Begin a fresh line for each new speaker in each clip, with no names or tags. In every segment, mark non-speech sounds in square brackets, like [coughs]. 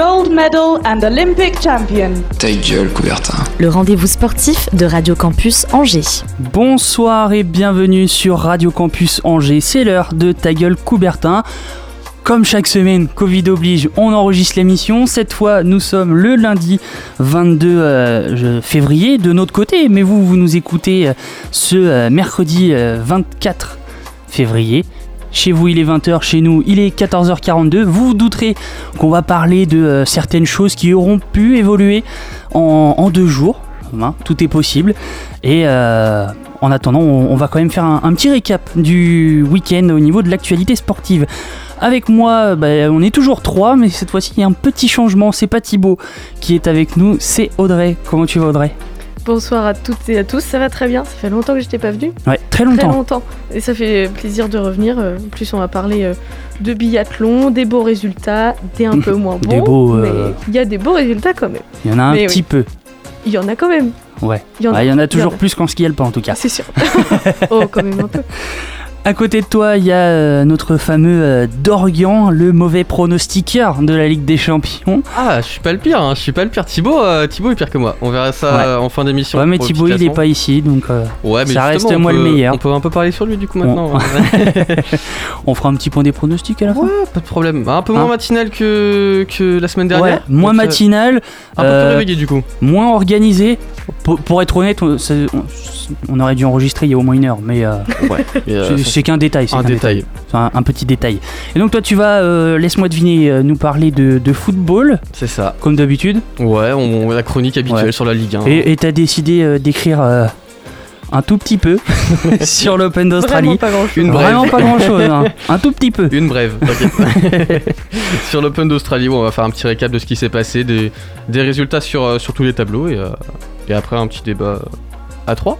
Gold medal and Olympic champion.
Ta gueule, Coubertin.
le rendez-vous sportif de Radio Campus Angers.
Bonsoir et bienvenue sur Radio Campus Angers. C'est l'heure de Ta gueule Coubertin. Comme chaque semaine, Covid oblige, on enregistre l'émission. Cette fois, nous sommes le lundi 22 euh, février de notre côté, mais vous, vous nous écoutez euh, ce euh, mercredi euh, 24 février. Chez vous, il est 20h, chez nous, il est 14h42. Vous vous douterez qu'on va parler de euh, certaines choses qui auront pu évoluer en, deux jours. Hein, tout est possible. Et euh, en attendant, on, va quand même faire un, un petit récap du week-end au niveau de l'actualité sportive. Avec moi, bah, on est toujours trois, mais cette fois-ci, il y a un petit changement. C'est pas Thibaut qui est avec nous, c'est Audrey. Comment tu vas, Audrey?
Bonsoir à toutes et à tous, ça va très bien, ça fait longtemps que j'étais pas venue,
Ouais, très
très
longtemps.
longtemps, et ça fait plaisir de revenir. euh, En plus, on va parler euh, de biathlon, des beaux résultats, des un [laughs] peu moins bons,
Des beaux, euh,
mais il y a des beaux résultats quand même.
Il y en a un
Mais
petit
oui.
peu.
Il y en a quand même,
Ouais.
il y en
Bah,
a,
Il y en a toujours plus qu'en ski alpin, en tout cas.
c'est sûr. [laughs] oh, quand même un peu. [laughs]
À côté de toi, il y a euh, notre fameux euh, Dorian, le mauvais pronostiqueur de la Ligue des Champions.
Ah, je suis pas le pire, hein. je suis pas le pire. Thibaut, euh, Thibaut est pire que moi. On verra ça
Ouais.
en fin d'émission.
Ouais, mais Thibaut, il est pas ici, donc euh,
Ouais, mais
ça reste moi le meilleur.
On peut un peu parler sur lui du coup maintenant. [laughs] [laughs]
on fera un petit point des pronostics à la fin.
ouais, pas de problème. Un peu moins
Hein
matinal que, que la semaine
Ouais,
dernière.
moins
Donc, euh,
matinal,
Un peu
euh,
plus réveillé du coup.
moins organisé. Pour, pour être honnête, on, c'est- on- on aurait dû enregistrer il y a au moins une heure, mais euh, [laughs]
Ouais. Euh,
c'est- qu'un détail.
un
qu'un
détail.
Un, un petit détail. Et donc toi, tu vas, euh, laisse-moi deviner, euh, nous parler de, de football,
C'est ça.
comme d'habitude.
Ouais, on, la chronique habituelle
Ouais.
sur la Ligue 1.
Et tu as décidé euh, d'écrire euh, un tout petit peu [laughs] sur l'Open
Vraiment
d'Australie.
pas grand chose.
Une brève.
Vraiment pas grand-chose, hein. un tout petit peu.
Une brève, t'inquiète. [laughs] sur l'Open d'Australie, on va faire un petit récap de ce qui s'est passé, des, des résultats sur, euh, sur tous les tableaux et, euh, et après un petit débat à 3.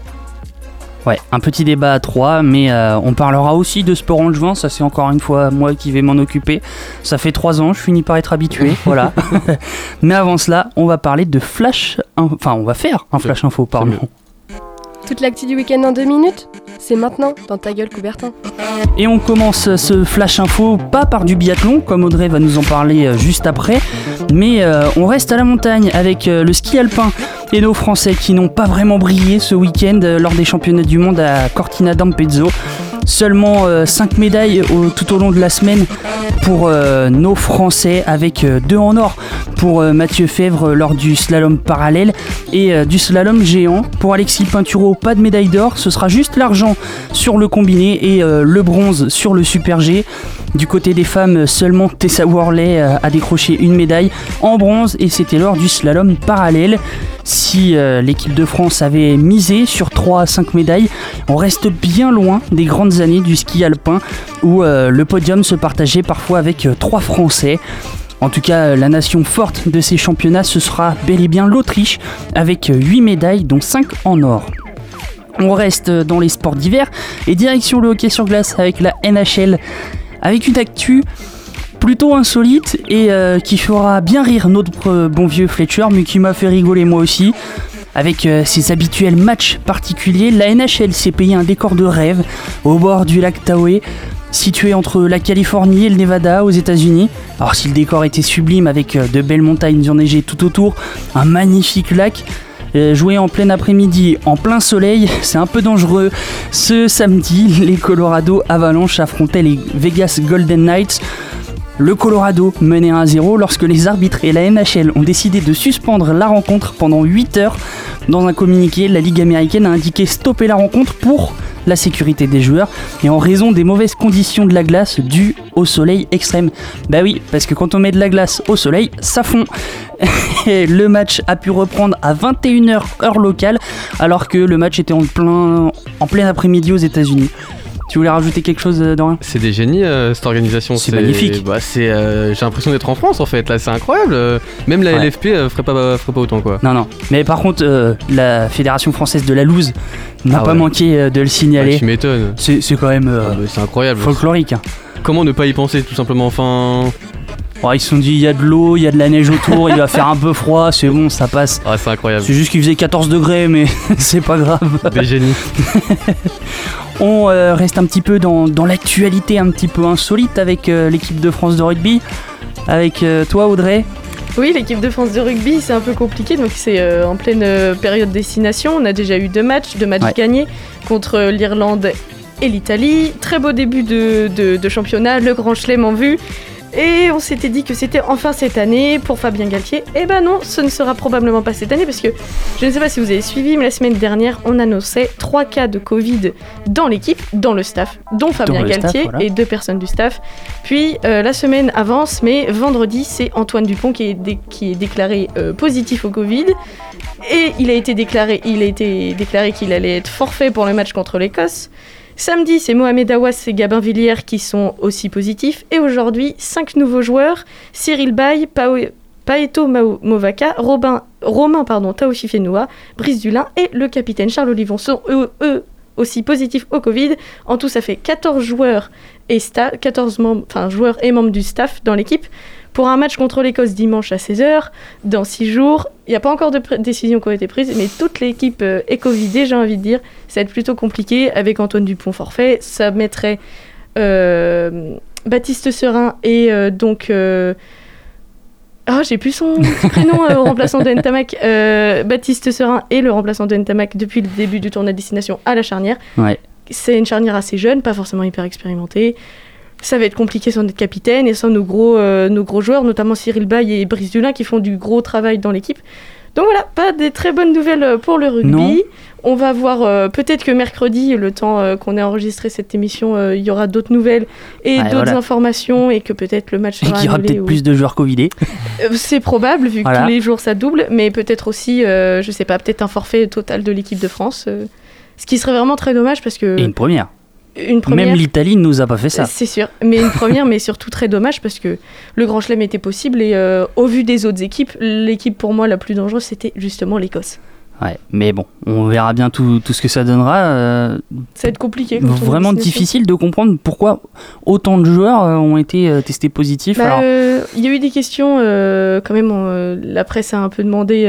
Ouais, un petit débat à trois, mais euh, on parlera aussi de sport angevin, ça c'est encore une fois moi qui vais m'en occuper. Ça fait trois ans, je finis par être habitué, [laughs] voilà. mais avant cela, on va parler de flash, in- enfin on va faire un flash info, pardon.
Toute l'actu du week-end en deux minutes C'est maintenant dans ta gueule Coubertin.
Et on commence ce flash info pas par du biathlon, comme Audrey va nous en parler euh, juste après, mais euh, on reste à la montagne avec euh, le ski alpin et nos Français qui n'ont pas vraiment brillé ce week-end lors des championnats du monde à Cortina d'Ampezzo. Seulement 5 médailles au- tout au long de la semaine pour euh, nos Français, avec 2 en or pour euh, Mathieu Fèvre lors du slalom parallèle et euh, du slalom géant. Pour Alexis Pinturo, pas de médaille d'or, ce sera juste l'argent sur le combiné et euh, le bronze sur le super G. Du côté des femmes, seulement Tessa Worley euh, a décroché une médaille en bronze et c'était lors du slalom parallèle. Si euh, l'équipe de France avait misé sur 3 à 5 médailles, on reste bien loin des grandes années du ski alpin où euh, le podium se partageait parfois avec 3 Français. En tout cas, euh, la nation forte de ces championnats, ce sera bel et bien l'Autriche avec 8 médailles dont 5 en or. On reste dans les sports d'hiver et direction le hockey sur glace avec la NHL avec une actu plutôt insolite et euh, qui fera bien rire notre euh, bon vieux Fletcher mais qui m'a fait rigoler moi aussi. Avec euh, ses habituels matchs particuliers, la NHL s'est payé un décor de rêve au bord du lac Tahoe, situé entre la Californie et le Nevada aux États-Unis. Alors si le décor était sublime avec euh, de belles montagnes enneigées tout autour, un magnifique lac, euh, jouer en plein après-midi, en plein soleil, c'est un peu dangereux. Ce samedi, les Colorado Avalanche affrontaient les Vegas Golden Knights. Le Colorado menait 1 à 0 lorsque les arbitres et la NHL ont décidé de suspendre la rencontre pendant 8 heures. Dans un communiqué, la Ligue américaine a indiqué stopper la rencontre pour la sécurité des joueurs et en raison des mauvaises conditions de la glace dues au soleil extrême. Bah oui, parce que quand on met de la glace au soleil, ça fond. [laughs] Et le match a pu reprendre à 21h heure locale alors que le match était en plein, en plein après-midi aux États-Unis. Tu voulais rajouter quelque chose, euh, Dorian
C'est des génies euh, cette organisation.
C'est magnifique.
Bah, c'est, euh, j'ai l'impression d'être en France en fait. Là, c'est incroyable. Même la
Ouais.
LFP ferait pas ferait pas autant quoi.
Non, non. Mais par contre, la Fédération française de la loose n'a
Ah
pas
ouais.
manqué de le signaler.
tu m'étonnes.
c'est quand même
Ah, bah, c'est incroyable.
folklorique. hein.
Comment ne pas y penser tout simplement Enfin,
Bon, ils se sont dit, il y a de l'eau, il y a de la neige autour, il va faire un peu froid, c'est bon, ça passe.
ah, c'est incroyable.
C'est juste qu'il faisait 14 degrés, mais [laughs] c'est pas grave.
Des génies. [laughs]
On euh, reste un petit peu dans, dans l'actualité un petit peu insolite avec euh, l'équipe de France de rugby. Avec euh, toi, Audrey.
Oui, l'équipe de France de rugby, c'est un peu compliqué. Donc, c'est euh, en pleine euh, période destination. On a déjà eu deux matchs, deux matchs
Ouais.
gagnés contre l'Irlande et l'Italie. Très beau début de, de- de championnat, le grand chelem en vue. Et on s'était dit que c'était enfin cette année pour Fabien Galtier. Eh ben non, ce ne sera probablement pas cette année parce que je ne sais pas si vous avez suivi, mais la semaine dernière, on annonçait trois cas de Covid dans l'équipe, dans le staff, dont Fabien
staff,
Galtier
voilà.
et deux personnes du staff. Puis euh, la semaine avance, mais vendredi, c'est Antoine Dupont qui est, dé- qui est déclaré euh, positif au Covid. Et il a été déclaré, il a été déclaré qu'il allait être forfait pour le match contre l'Écosse. Samedi, c'est Mohamed Awas et Gabin Villiers qui sont aussi positifs. Et aujourd'hui, cinq nouveaux joueurs Cyril Bay, Paeto Movaka, Robin, Romain pardon, Taoshi-Fenua, Brice Dulin et le capitaine Charles Olivon sont eux, aussi positifs au Covid. En tout, ça fait 14 joueurs et sta- 14 membres, enfin, joueurs et membres du staff dans l'équipe pour un match contre l'Écosse dimanche à 16h, dans 6 jours. Il n'y a pas encore de décisions qui ont été prises, mais toute l'équipe euh, est Covidée, j'ai envie de dire. Ça va être plutôt compliqué avec Antoine Dupont forfait. Ça mettrait euh, Baptiste Serin et euh, donc. euh, ah, j'ai plus son prénom euh, au remplaçant de Ntamak. Euh, Baptiste Serin est le remplaçant de Ntamak depuis le début du tournoi de destination à la charnière.
Ouais.
C'est une charnière assez jeune, pas forcément hyper expérimentée. Ça va être compliqué sans notre capitaine et sans nos gros, euh, nos gros joueurs, notamment Cyril Bay et Brice Dulin qui font du gros travail dans l'équipe. Donc voilà, pas des très bonnes nouvelles euh, pour le rugby.
Non.
On va voir euh, peut-être que mercredi, le temps euh, qu'on ait enregistré cette émission, euh, il y aura d'autres nouvelles et
Ouais,
d'autres
voilà.
informations et que peut-être le match
Et
sera
qu'il y aura peut-être
ou-
plus de joueurs Covidés. [laughs]
C'est probable, vu que tous les jours ça double, mais peut-être aussi, euh, je sais pas, peut-être un forfait total de l'équipe de France. ce qui serait vraiment très dommage parce que.
Et une première.
Une première.
Même l'Italie ne nous a pas fait ça.
C'est sûr, mais une première, mais surtout très dommage parce que le Grand Chelem était possible et euh, au vu des autres équipes, l'équipe pour moi la plus dangereuse c'était justement l'Écosse.
Ouais, mais bon, on verra bien tout, tout ce que ça donnera. euh,
Ça va être compliqué.
vraiment difficile de comprendre pourquoi autant de joueurs euh, ont été testés positifs.
Bah,
Alors,
euh, Il y a eu des questions, euh, quand même, la presse a un peu demandé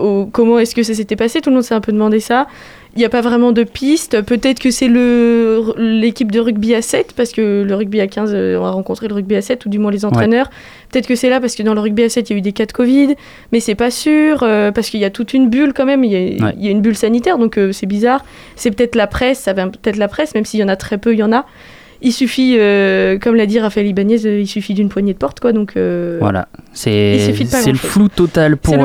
au- comment est-ce que ça s'était passé, tout le monde s'est un peu demandé ça. Il n'y a pas vraiment de piste, peut-être que c'est le- l'équipe de rugby à 7, parce que le rugby à 15, euh, on a rencontré le rugby à 7, ou du moins les entraîneurs. Peut-être que c'est là, parce que dans le rugby à 7, il y a eu des cas de Covid, mais c'est pas sûr, euh, parce qu'il y a toute une bulle quand même, il y a,
Ouais.
il y a une bulle sanitaire, donc euh, c'est bizarre. C'est peut-être la presse, ça vient peut-être la presse, même s'il y en a très peu, il y en a. Il suffit, euh, comme l'a dit Raphaël Ibanez, il suffit d'une poignée de porte, quoi. Donc,
voilà,
il
c'est c'est le flou total pour,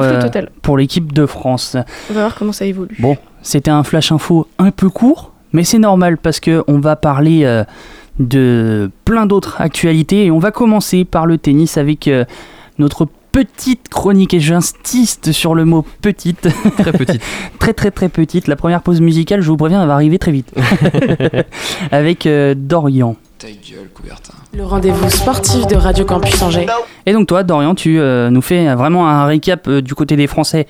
pour l'équipe de France.
on va voir comment ça évolue.
Bon, c'était un flash info un peu court, mais c'est normal parce que on va parler euh, de plein d'autres actualités et on va commencer par le tennis avec euh, notre petite chronique et j'insiste sur le mot petite,
Très petite. [laughs]
très très très petite. La première pause musicale, je vous préviens, elle va arriver très vite. [laughs] avec euh, Dorian.
Ta gueule, Coubertin.
Le rendez-vous sportif de Radio Campus Angers.
Et donc toi, Dorian, tu euh, nous fais vraiment un récap euh, du côté des Français.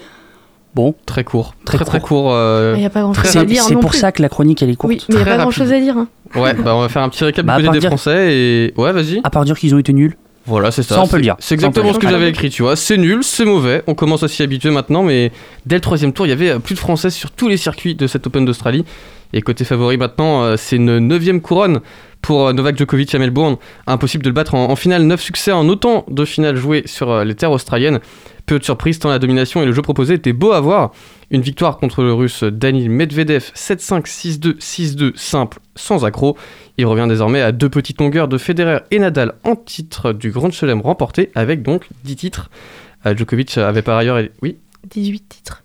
Bon,
Très court.
Très
Très très,
court.
euh,
Il n'y a pas grand-chose
c'est
à dire
c'est pour
plus.
ça que la chronique elle est courte.
Oui, mais il n'y a pas
rapide.
grand-chose à dire. hein.
Ouais, bah on va faire un petit récap
Bah,
du côté des
dire-
Français et. Ouais, vas-y.
À part dire qu'ils ont été nuls.
Voilà, c'est ça.
Ça, on peut le dire.
C'est exactement ce que j'avais écrit, tu vois. C'est nul, c'est mauvais. On commence à s'y habituer maintenant, mais dès le troisième tour, il y avait plus de Français sur tous les circuits de cette Open d'Australie. Et côté favori maintenant, euh, c'est une neuvième couronne pour euh, Novak Djokovic à Melbourne. Impossible de le battre en, en finale. 9 succès en autant de finales jouées sur les terres australiennes. Peu de surprise tant la domination et le jeu proposé étaient beaux à voir. Une victoire contre le russe Daniil Medvedev 7-5, 6-2, 6-2 simple, sans accroc. Il revient désormais à deux petites longueurs de Federer et Nadal en titre du Grand Chelem remporté avec donc 10 titres. Euh, Djokovic avait par ailleurs... Oui?
18 titres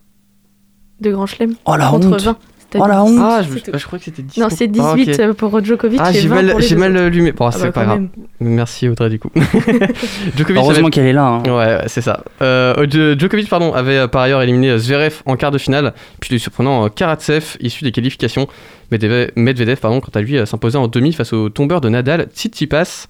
de Grand Chelem
Oh la
contre
honte
20. T'as
Oh la honte.
Ah, je, ah, crois que c'était 10.
Non, c'est
Ah, ok.
18 pour Djokovic
Ah, j'ai
20
mal, j'ai mal allumé. Bon,
Ah
c'est
bah,
pas grave.
même.
Merci Audrey du coup. [laughs] Djokovic
Heureusement
avait-
qu'elle est là. hein.
Ouais, ouais, c'est ça. Euh, Djo- Djokovic pardon, avait euh, par ailleurs éliminé euh, Zverev en quart de finale, puis le surprenant euh, Karatsev issu des qualifications. Medvedev, Medvedev, pardon, quant à lui, euh, s'imposait en demi face au tombeur de Nadal, Tsitsipas.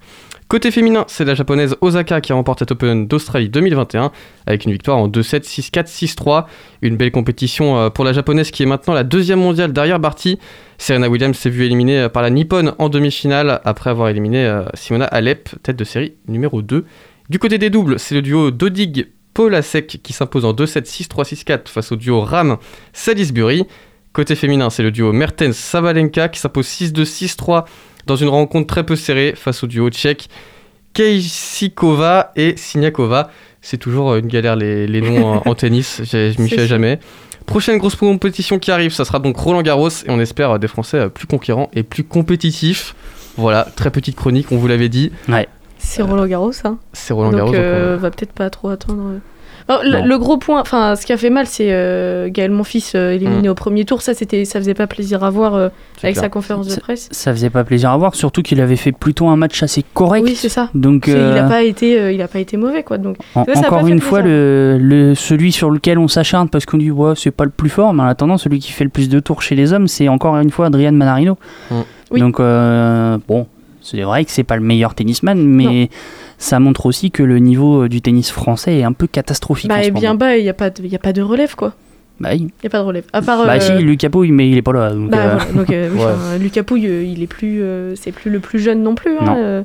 Côté féminin, c'est la japonaise Osaka qui remporte cet Open d'Australie 2021 avec une victoire en 2-7, 6-4, 6-3. Une belle compétition euh, pour la japonaise qui est maintenant la deuxième mondiale derrière Barty. Serena Williams s'est vue éliminée euh, par la Nippon en demi-finale après avoir éliminé euh, Simona Alep, tête de série numéro 2. Du côté des doubles, c'est le duo Dodig Polasek qui s'impose en 2-7, 6-3, 6-4 face au duo Ram Salisbury. Côté féminin, c'est le duo Mertens Savalenka qui s'impose 6-2, 6-3 dans une rencontre très peu serrée face au duo tchèque Keisikova et Siniakova. C'est toujours euh, une galère les, les noms en, en [laughs] tennis, je m'y fais jamais. Prochaine grosse compétition qui arrive, ça sera donc Roland Garros et on espère euh, des Français euh, plus conquérants et plus compétitifs. Voilà, très petite chronique, on vous l'avait dit.
C'est Roland Garros, hein.
C'est Roland Garros. donc,
euh,
euh,
va peut-être pas trop attendre. Euh. Alors, le, gros point, enfin, ce qui a fait mal, c'est euh, Gaël Monfils euh, éliminé
Mm.
au premier tour. Ça, c'était, ça faisait pas plaisir à voir euh, avec
clair.
sa conférence de presse.
Ça faisait pas plaisir à voir, surtout qu'il avait fait plutôt un match assez correct.
Oui, c'est ça.
Donc,
Il
euh,
a pas été, euh, il a pas été mauvais, quoi. Donc,
en-
ça, ça
encore une fois, le, le- celui sur lequel on s'acharne parce qu'on dit ouais, c'est pas le plus fort, mais en attendant, celui qui fait le plus de tours chez les hommes, c'est encore une fois Adrian Manarino.
Mm.
Oui.
Donc, euh, bon, c'est vrai que c'est pas le meilleur tennisman, mais ça montre aussi que le niveau du tennis français est un peu catastrophique.
bah, et bien bas, il y a pas, de, il y a pas de relève, quoi.
Bah.
Il y a pas de relève. À part.
Bah,
euh,
si, Lucas Pouille, mais il est pas là. Donc,
Bah,
euh,
voilà, donc euh, [laughs] oui,
Ouais.
enfin, Lucas Pouille, euh, il est plus, euh, c'est plus le plus jeune non plus. hein,
Non.
euh,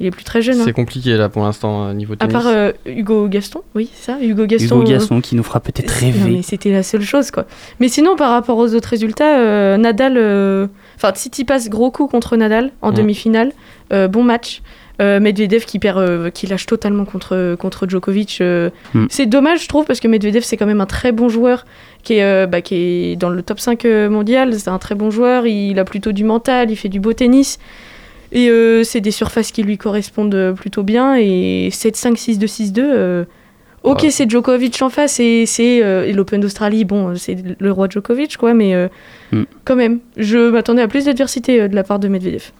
il est plus très jeune. hein.
C'est compliqué là pour l'instant euh, niveau
À
tennis.
part euh, Hugo Gaston, oui, c'est ça, Hugo Gaston.
Hugo
euh,
Gaston qui nous fera peut-être rêver.
non, mais c'était la seule chose, quoi. Mais sinon, par rapport aux autres résultats, euh, Nadal, enfin, City passe gros coup contre Nadal en
Mm.
demi-finale, euh, bon match. Euh, Medvedev qui perd, euh, qui lâche totalement contre contre Djokovic.
Mm.
C'est dommage, je trouve, parce que Medvedev c'est quand même un très bon joueur qui est, bah, qui est dans le top 5 euh, mondial. C'est un très bon joueur. Il a plutôt du mental, il fait du beau tennis. Et c'est des surfaces qui lui correspondent plutôt bien. Et 7-5, 6-2, 6-2. Ok,
Ouais.
c'est Djokovic en face et c'est euh, l'Open d'Australie. Bon, c'est le roi Djokovic, quoi, mais euh,
Mm.
quand même, je m'attendais à plus d'adversité euh, de la part de Medvedev.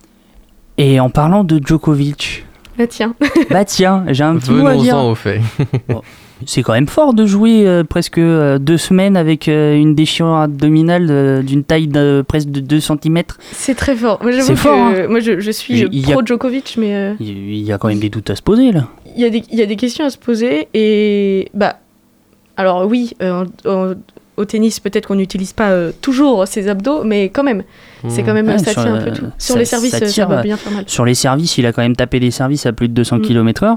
Et en parlant de Djokovic,
Là, tiens. [laughs]
bah tiens, j'ai un petit mot à dire.
Venons-en au fait. [laughs]
C'est quand même fort de jouer euh, presque euh, deux semaines avec euh, une déchirure abdominale euh, d'une taille de presque de 2 cm.
C'est très fort. Moi, j'avoue
C'est
que
fort, hein.
euh, moi, je, je suis
a-
pro Djokovic, mais euh,
Il y a quand même des doutes à se poser là.
Il y, a des- il y a des questions à se poser. Et bah, alors oui, euh, en- en- au tennis, peut-être qu'on n'utilise pas euh, toujours ses abdos, mais quand même, c'est
Hmm.
quand même
Ouais,
ça tient un peu tout. Sur
ça-
les services,
ça
ça,
tire,
va
euh,
bien faire mal.
Sur les services, il a quand même tapé des services à plus de 200
Mm.
km/h.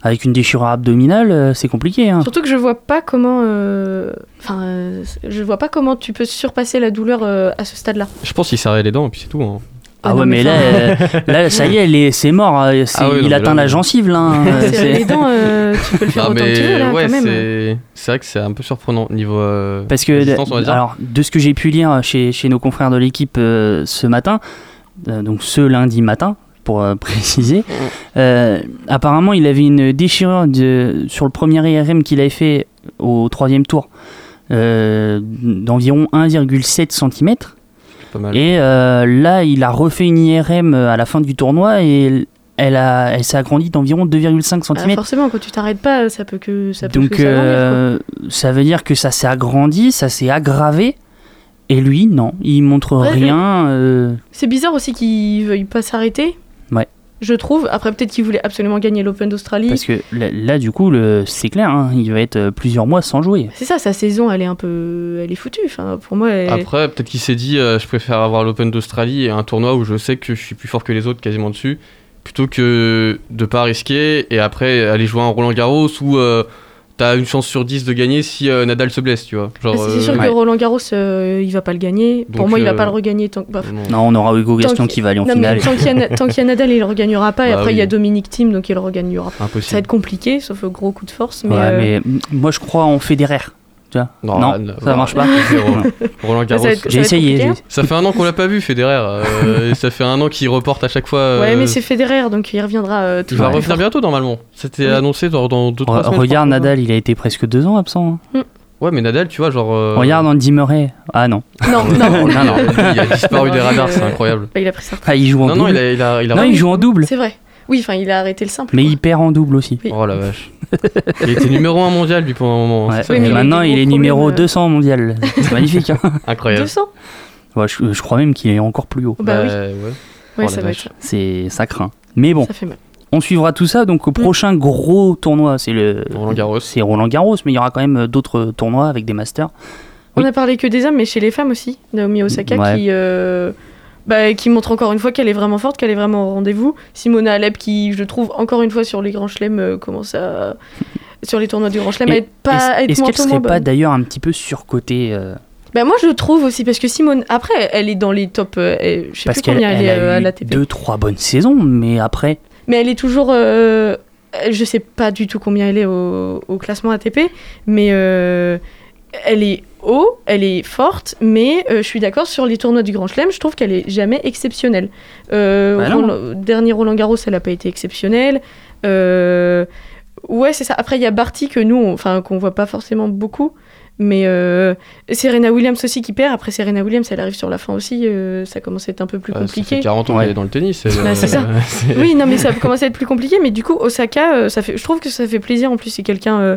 Avec une déchirure abdominale, euh, c'est compliqué. Hein.
Surtout que je vois pas comment, euh, enfin, euh, je vois pas comment tu peux surpasser la douleur euh, à ce stade-là.
Je pense qu'il serrait les dents et puis c'est tout. hein.
Ah
Ah
ouais, mais là, euh, là, ça y est, est- c'est mort. euh, c'est-
Ah non,
il atteint
là,
la gencive là. hein, [laughs] c'est-
les dents, euh, tu peux le faire
Ah,
autant que tu veux
mais
là,
ouais,
quand même.
c'est c'est vrai que c'est un peu surprenant niveau euh,
Parce que,
résistance, on va dire.
alors, de ce que j'ai pu lire chez, chez nos confrères de l'équipe euh, ce matin, euh, donc ce lundi matin, pour euh, [laughs] préciser, euh, apparemment il avait une déchirure de, sur le premier IRM qu'il avait fait au troisième tour euh, d'environ 1,7 cm.
Pas mal.
Et euh, là, il a refait une IRM à la fin du tournoi et elle, a, elle s'est agrandie d'environ 2,5
Ah,
cm.
forcément, quand tu t'arrêtes pas, ça peut que ça peut
Donc
que
euh, ça veut dire que ça s'est agrandi, ça s'est aggravé. Et lui, non, il montre
Ouais,
rien. euh,
C'est bizarre aussi qu'il veuille pas s'arrêter.
Ouais.
Je trouve. Après, peut-être qu'il voulait absolument gagner l'Open d'Australie.
parce que là, là, du coup, le- c'est clair, hein, il va être euh, plusieurs mois sans jouer.
C'est ça, sa saison, elle est un peu, elle est foutue. Enfin, pour moi, elle-
Après, peut-être qu'il s'est dit euh, je préfère avoir l'Open d'Australie et un tournoi où je sais que je suis plus fort que les autres quasiment dessus, plutôt que de pas risquer et après aller jouer un Roland Garros où euh, t'as une chance sur 10 de gagner si euh, Nadal se blesse, tu vois. Genre,
Ah, c'est sûr
euh,
que Roland Garros, euh, il va pas le gagner. pour moi, il va pas le regagner tant que. bah,
non.
Non, on aura Hugo Gaston qui va aller en
non,
finale.
tant qu'il y, a- [laughs] tant qu'il y a Nadal, il le regagnera pas. Et
Bah
après, il y a. Dominique Thiem, donc il le regagnera. Ça va être compliqué, sauf un gros coup de force. Mais,
Ouais,
euh,
mais moi, je crois en Federer. Tu vois
Non,
non,
ah, non,
ça
non.
marche pas. [laughs]
Roland Garros.
J'ai essayé.
Ça fait un an qu'on l'a pas vu, Federer. euh, [laughs] et ça fait un an qu'il reporte à chaque fois. euh,
Ouais, mais c'est Federer, donc il reviendra euh,
Il
toujours
va revenir bientôt normalement. C'était
Oui.
annoncé dans, dans deux, trois semaines.
Regarde
crois.
Nadal, il a été presque deux ans absent. hein.
Ouais, mais Nadal, tu vois, genre. euh,
Regarde Andy Murray. Ah non.
Non, non. [laughs]
non, non.
Il a disparu des radars, c'est incroyable.
bah, il a pris ça.
Ah, il joue en
Non, non,
double.
il a, il a, il a
non, il joue en double.
C'est vrai. Oui, enfin, il a arrêté le simple.
Mais il perd en double aussi.
Oui.
Oh la vache. [laughs] il était numéro 1 mondial, lui, pendant un moment.
Ouais.
mais
maintenant, il est numéro
problèmes, euh.
200 mondial. [laughs] C'est magnifique. hein.
Incroyable.
200
Ouais, je, je crois même qu'il est encore plus haut.
Bah oui.
ouais.
Ouais,
Oh,
ça va être ça.
C'est ça craint. Mais bon,
Ça fait mal.
on suivra tout ça. Donc au prochain gros tournoi, c'est le
Roland Garros.
c'est Roland Garros, mais il y aura quand même d'autres tournois avec des masters.
On
Oui.
a parlé que des hommes, mais chez les femmes aussi. Naomi Osaka
Ouais.
qui, euh, bah, qui montre encore une fois qu'elle est vraiment forte, qu'elle est vraiment au rendez-vous. Simona Alep qui, je trouve, encore une fois sur les grands chelems, euh, commence à. [laughs] sur les tournois du grand chelem, à être pas.
Est-ce qu'elle serait pas d'ailleurs un petit peu surcotée euh,
Bah, moi, je trouve aussi, parce que Simone. Après, elle est dans les top. euh, je sais
Parce
plus combien elle,
elle
est euh, à l'ATP.
deux trois bonnes saisons, mais après
Mais elle est toujours. euh, je sais pas du tout combien elle est au, au classement ATP, mais elle est haut, elle est forte, mais euh, je suis d'accord sur les tournois du Grand Chelem, je trouve qu'elle est jamais exceptionnelle. Euh,
Bah.
Roland- dernier Roland Garros, elle a pas été exceptionnelle. Euh, ouais, c'est ça. Après, il y a Barty que nous, enfin, qu'on voit pas forcément beaucoup. Mais euh, Serena Williams aussi qui perd. Après, Serena Williams, elle arrive sur la fin aussi. euh, ça commence à être un peu plus
Ah, ça
compliqué.
fait 40 ans
Ouais.
qu'elle est dans le tennis. [laughs]
Bah, c'est ça. [laughs] Oui, non, mais ça commence à être plus compliqué. Mais du coup, Osaka, euh, ça fait, je trouve que ça fait plaisir. En plus, c'est quelqu'un, euh,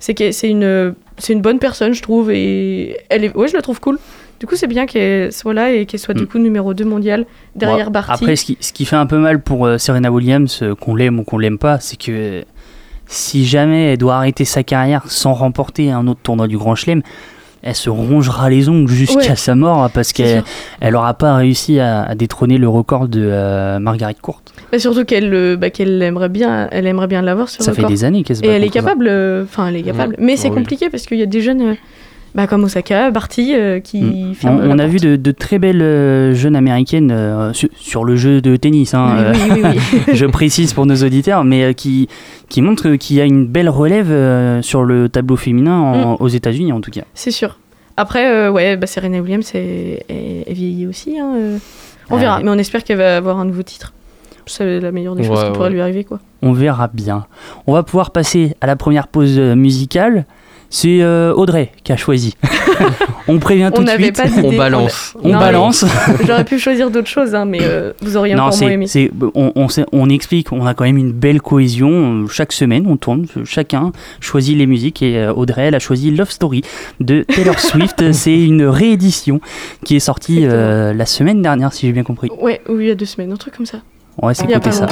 c'est que- c'est une, c'est une bonne personne, je trouve, et elle est, ouais, je la trouve cool. Du coup, c'est bien qu'elle soit là et qu'elle soit du
Mm.
coup numéro 2 mondial derrière
Bon,
Barty.
Après, ce qui, ce qui fait un peu mal pour euh, Serena Williams, euh, qu'on l'aime ou qu'on l'aime pas, c'est que euh, si jamais elle doit arrêter sa carrière sans remporter un autre tournoi du Grand Chelem, elle se rongera les ongles jusqu'à
Ouais.
sa mort parce
C'est
qu'elle
sûr.
elle aura pas réussi à, à détrôner le record de euh, Margaret Court.
Bah, surtout qu'elle, euh, bah, qu'elle aimerait bien, elle aimerait bien l'avoir sur
Ça
le
fait des années qu'elle se
Et elle est capable, euh, enfin, elle est capable. Mais c'est
Ah oui.
compliqué parce qu'il y a des jeunes, euh, bah, comme Osaka, Barty, euh, qui
Mm. On, a vu de, de très belles euh, jeunes américaines euh, sur, sur le jeu de tennis. hein,
Oui,
euh,
oui, oui, oui. [laughs]
je précise pour nos auditeurs, mais euh, qui, qui montrent qu'il y a une belle relève euh, sur le tableau féminin en- aux États-Unis en tout cas.
C'est sûr. Après, euh, ouais, bah, Serena Williams est, est, est vieillie aussi. hein, euh. On verra, mais on espère qu'elle va avoir un nouveau titre. C'est la meilleure des choses
Ouais,
qui pourrait lui arriver, quoi.
On verra bien. On va pouvoir passer à la première pause musicale. C'est euh, Audrey qui a choisi. [laughs] on prévient tout
On
de suite.
pas.
On balance.
On
Non,
balance. [laughs]
J'aurais pu choisir d'autres choses, hein, mais euh, vous auriez
Non,
encore moins
c'est,
aimé.
c'est- on, on, sait- on explique, on a quand même une belle cohésion. Chaque semaine, on tourne, chacun choisit les musiques et euh, Audrey, elle a choisi Love Story de Taylor [laughs] Swift. c'est une réédition qui est sortie euh, la semaine dernière, si j'ai bien compris.
Ouais, oui, il y a deux semaines, un truc comme ça.
On va s'écouter ça.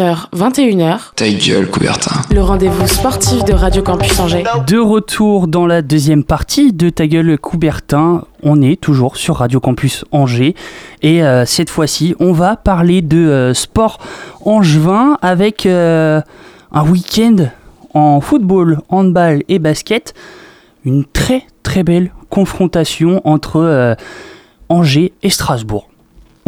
21h.
Ta gueule, Coubertin.
Le rendez-vous sportif de Radio Campus Angers.
De retour dans la deuxième partie de Ta gueule, Coubertin. On est toujours sur Radio Campus Angers. Et euh, cette fois-ci, on va parler de euh, sport angevin avec euh, un week-end en football, handball et basket. Une très très belle confrontation entre euh, Angers et Strasbourg.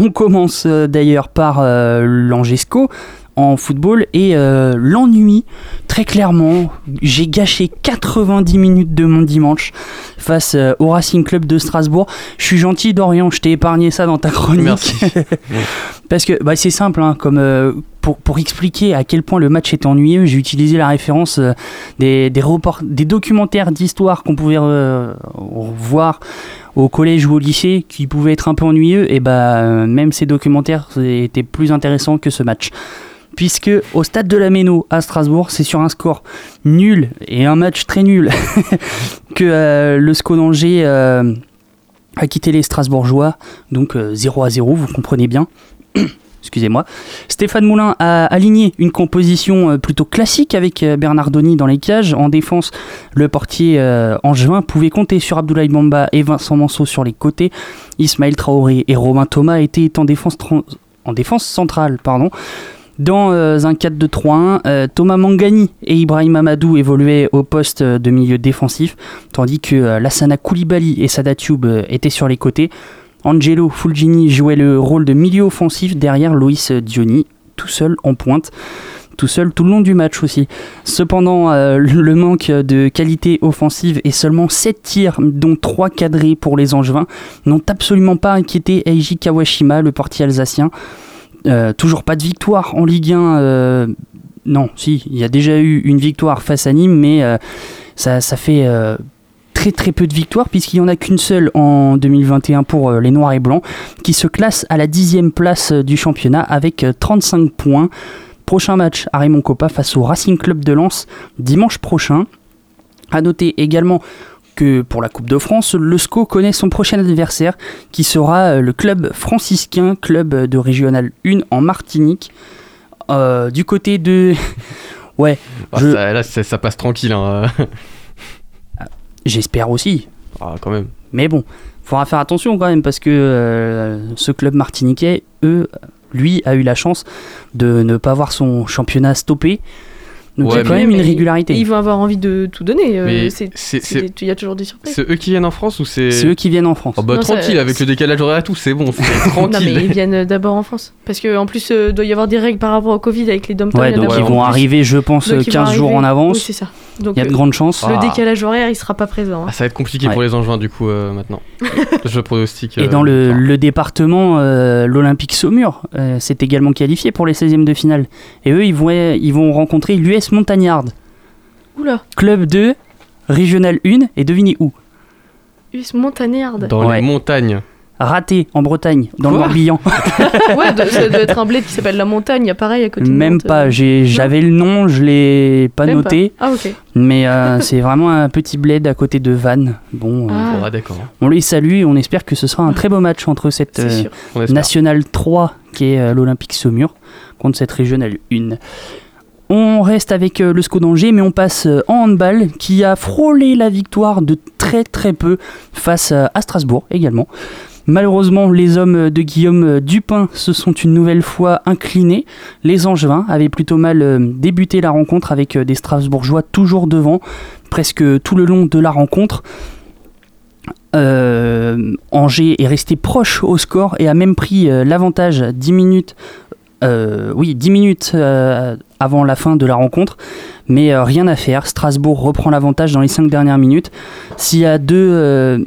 On commence d'ailleurs par euh, l'Angesco en football et euh, l'ennui, très clairement, j'ai gâché 90 minutes de mon dimanche face euh, au Racing Club de Strasbourg. Je suis gentil Dorian, je t'ai épargné ça dans ta chronique.
Merci. [laughs]
Parce que bah, c'est simple, hein, comme euh, pour, pour expliquer à quel point le match était ennuyeux, j'ai utilisé la référence euh, des, des, report- des documentaires d'histoire qu'on pouvait euh, voir au collège ou au lycée qui pouvaient être un peu ennuyeux, et bah même ces documentaires étaient plus intéressants que ce match. Puisque au stade de la Méno à Strasbourg, c'est sur un score nul et un match très nul [laughs] que euh, le SCO d'Angers euh, a quitté les Strasbourgeois, donc euh, 0 à 0, vous comprenez bien. [coughs] Excusez-moi. Stéphane Moulin a aligné une composition euh, plutôt classique avec euh, Bernardoni dans les cages. En défense, le portier euh, angevin pouvait compter sur Abdoulaye Bamba et Vincent Manceau sur les côtés. Ismaël Traoré et Romain Thomas étaient en défense, en défense centrale. Pardon. Dans euh, un 4-2-3-1, euh, Thomas Mangani et Ibrahim Amadou évoluaient au poste euh, de milieu défensif, tandis que Lassana Koulibaly et Sadat Youb euh, étaient sur les côtés. Angelo Fulgini jouait le rôle de milieu offensif derrière Loïs Diony, tout seul en pointe, tout seul tout le long du match aussi. Cependant, le manque de qualité offensive et seulement 7 tirs, dont 3 cadrés pour les Angevins, n'ont absolument pas inquiété Eiji Kawashima, le portier alsacien. Euh, toujours pas de victoire en Ligue 1. euh, non, si, il y a déjà eu une victoire face à Nîmes, mais euh, ça, ça fait très très peu de victoires, puisqu'il n'y en a qu'une seule en 2021 pour les Noirs et Blancs, qui se classe à la dixième place du championnat avec euh, 35 points. Prochain match à Raymond Coppa face au Racing Club de Lens dimanche prochain. À noter également que pour la Coupe de France, le SCO connaît son prochain adversaire qui sera euh, le club franciscain, club de régional 1 en Martinique. Euh, du côté de. [laughs] ouais,
Ah,
je-
ça, là, ça, ça passe tranquille. Hein.
j'espère aussi.
Ah, quand même.
Mais bon, faudra faire attention quand même parce que euh, ce club martiniquais, eux, lui, a eu la chance de ne pas voir son championnat stoppé. Donc il y a quand
mais-
même une régularité.
Ils vont avoir envie de tout donner. euh, Il y a toujours des surprises.
C'est eux qui viennent en France ou c'est.
C'est eux qui viennent en France.
Oh bah
Non,
tranquille, avec le décalage horaire et tout, c'est bon, c'est [laughs]
Non, mais
tranquille.
ils viennent d'abord en France. Parce qu'en plus, il doit y avoir des règles par rapport au Covid avec les dom
Ouais, donc ils vont arriver, je pense, 15 jours en avance.
Oui, c'est ça. Donc,
Il y a de
euh,
grandes chances.
Le
Ah.
décalage horaire, il sera pas présent. hein.
Ah, ça va être compliqué
Ouais.
pour les Angevins du coup euh, maintenant. [laughs] Je pronostique.
Et
euh,
dans le, le département, euh, l'Olympique Saumur euh, s'est également qualifié pour les 16e de finale. Et eux, ils vont, ils vont rencontrer l'US Montagnard,
Oula,
club de Régional 1, et devinez où?
US Montagnard.
Dans
Ouais.
les montagnes.
Raté en Bretagne, dans le
Quoi
Morbihan. [laughs]
ouais, de- ça doit être un bled qui s'appelle la montagne, il y a pareil à côté de
Même
Nantes,
pas,
euh.
j'ai- j'avais le nom, je l'ai pas
Même
noté,
pas. Ah, ok.
mais euh, [laughs] c'est vraiment un petit bled à côté de Vannes. Bon, euh,
Ah.
D'accord.
on les salue et on espère que ce sera un très beau match entre cette
C'est
euh,
sûr.
On espère.
National 3 qui est euh, l'Olympique Saumur contre cette Régionale 1. On reste avec euh, le SCO d'Angers, mais on passe euh, en handball qui a frôlé la victoire de très très peu face euh, à Strasbourg également. Malheureusement, les hommes de Guillaume Dupin se sont une nouvelle fois inclinés. Les Angevins avaient plutôt mal euh, débuté la rencontre avec euh, des Strasbourgeois toujours devant, presque tout le long de la rencontre. Euh, Angers est resté proche au score et a même pris l'avantage 10 minutes oui, 10 minutes avant la fin de la rencontre, mais rien à faire. Strasbourg reprend l'avantage dans les 5 dernières minutes. S'il y a deux.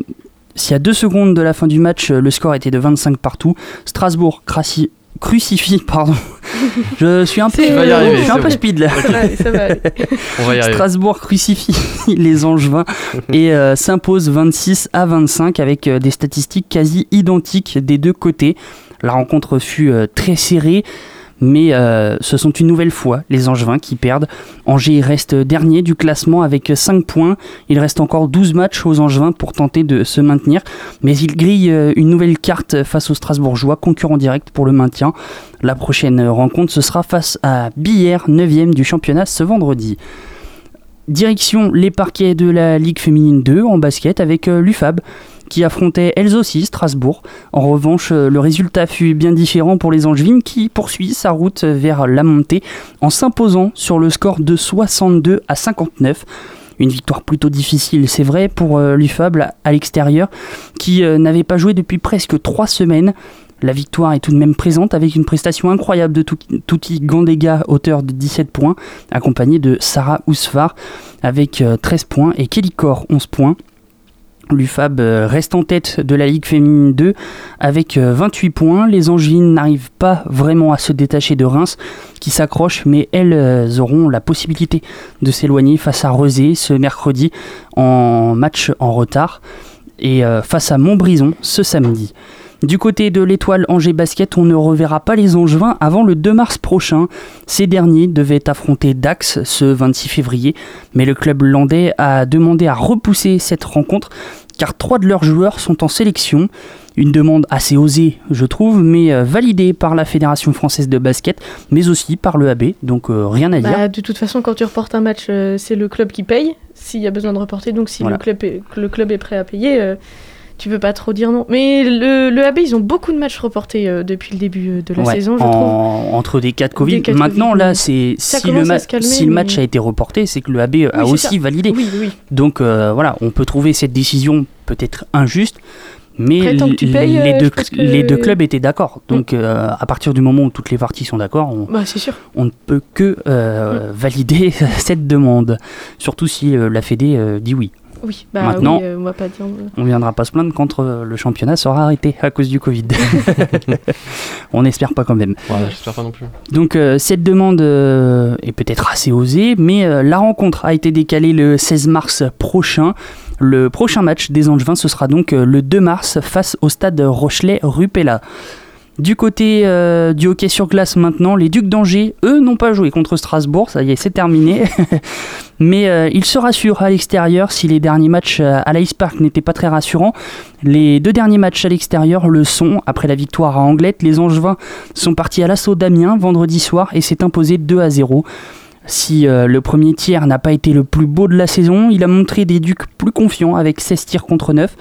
Y a deux secondes de la fin du match, euh, le score était de 25 partout. Strasbourg crassi- crucifie, [laughs] pardon. Je suis un peu,
arriver,
je suis un peu
bon.
speed là.
Ouais, ça va aller.
On va y arriver.
Strasbourg crucifie [laughs] les Angevins et euh, s'impose 26 à 25 avec euh, des statistiques quasi identiques des deux côtés. La rencontre fut euh, très serrée, mais euh, ce sont une nouvelle fois les Angevins qui perdent. Angers reste dernier du classement avec 5 points. Il reste encore 12 matchs aux Angevins pour tenter de se maintenir, mais il grille euh, une nouvelle carte face aux Strasbourgeois, concurrents directs pour le maintien. La prochaine rencontre, ce sera face à Billère, 9e du championnat ce vendredi. Direction les parquets de la Ligue féminine 2 en basket avec euh, l'UFAB qui affrontait elles aussi Strasbourg. En revanche, euh, le résultat fut bien différent pour les Angevines qui poursuit sa route vers la montée en s'imposant sur le score de 62 à 59. Une victoire plutôt difficile, c'est vrai, pour euh, l'UFAB à l'extérieur, qui euh, n'avait pas joué depuis presque trois semaines. La victoire est tout de même présente avec une prestation incroyable de Tuti Gandega, auteur de 17 points, accompagné de Sarah Ousfar avec euh, 13 points et Kelly Core 11 points. L'UFAB euh, reste en tête de la Ligue féminine 2 avec euh, 28 points. Les Angevines n'arrivent pas vraiment à se détacher de Reims qui s'accrochent, mais elles euh, auront la possibilité de s'éloigner face à Rezé ce mercredi en match en retard et euh, face à Montbrison ce samedi. Du côté de l'étoile Angers Basket, on ne reverra pas les Angevins avant le 2 mars prochain. Ces derniers devaient affronter Dax ce 26 février, mais le club landais a demandé à repousser cette rencontre car trois de leurs joueurs sont en sélection. Une demande assez osée, je trouve, mais euh, validée par la Fédération française de basket, mais aussi par le AB, donc euh, rien à dire.
Bah, de toute façon, quand tu reportes un match, euh, c'est le club qui paye s'il y a besoin de reporter. Donc si
Voilà.
le, club est, que le club est prêt à payer, euh, tu peux pas trop dire non. Mais le, le AB, ils ont beaucoup de matchs reportés euh, depuis le début euh, de la
Ouais,
saison, je
en-
trouve.
entre des cas de Covid.
Des cas de
Maintenant,
Covid,
là, c'est si, le, ma-
calmer,
si match a été reporté, c'est que le AB a
Oui, c'est
aussi
ça.
validé.
Oui, oui.
Donc euh, voilà, on peut trouver cette décision peut-être injuste, mais
Après, payes,
les,
euh,
deux,
que-
les deux clubs étaient d'accord. Donc euh, à partir du moment où toutes les parties sont d'accord, on,
Bah,
on ne peut que euh, valider [laughs] cette demande. Surtout si euh, la Fédé euh, dit oui.
Oui, bah
Maintenant,
oui, euh, on va pas dire. euh,
On viendra pas se plaindre quand euh, le championnat sera arrêté à cause du Covid. [laughs] on n'espère pas quand même.
Ouais, J'espère pas non plus.
Donc euh, cette demande euh, est peut-être assez osée, mais euh, la rencontre a été décalée le 16 mars prochain. Le prochain match des Angevins, ce sera donc euh, le 2 mars face au stade Rochelet-Rupella. Du côté euh, du hockey sur glace maintenant, les Ducs d'Angers, eux, n'ont pas joué contre Strasbourg, ça y est, c'est terminé. [laughs] Mais euh, ils se rassurent à l'extérieur si les derniers matchs euh, à l'Ice Park n'étaient pas très rassurants. Les deux derniers matchs à l'extérieur le sont. Après la victoire à Anglette, les Angevins sont partis à l'assaut d'Amiens vendredi soir et s'est imposé 2 à 0. Si le premier tiers n'a pas été le plus beau de la saison, il a montré des Ducs plus confiants avec 16 tirs contre 9.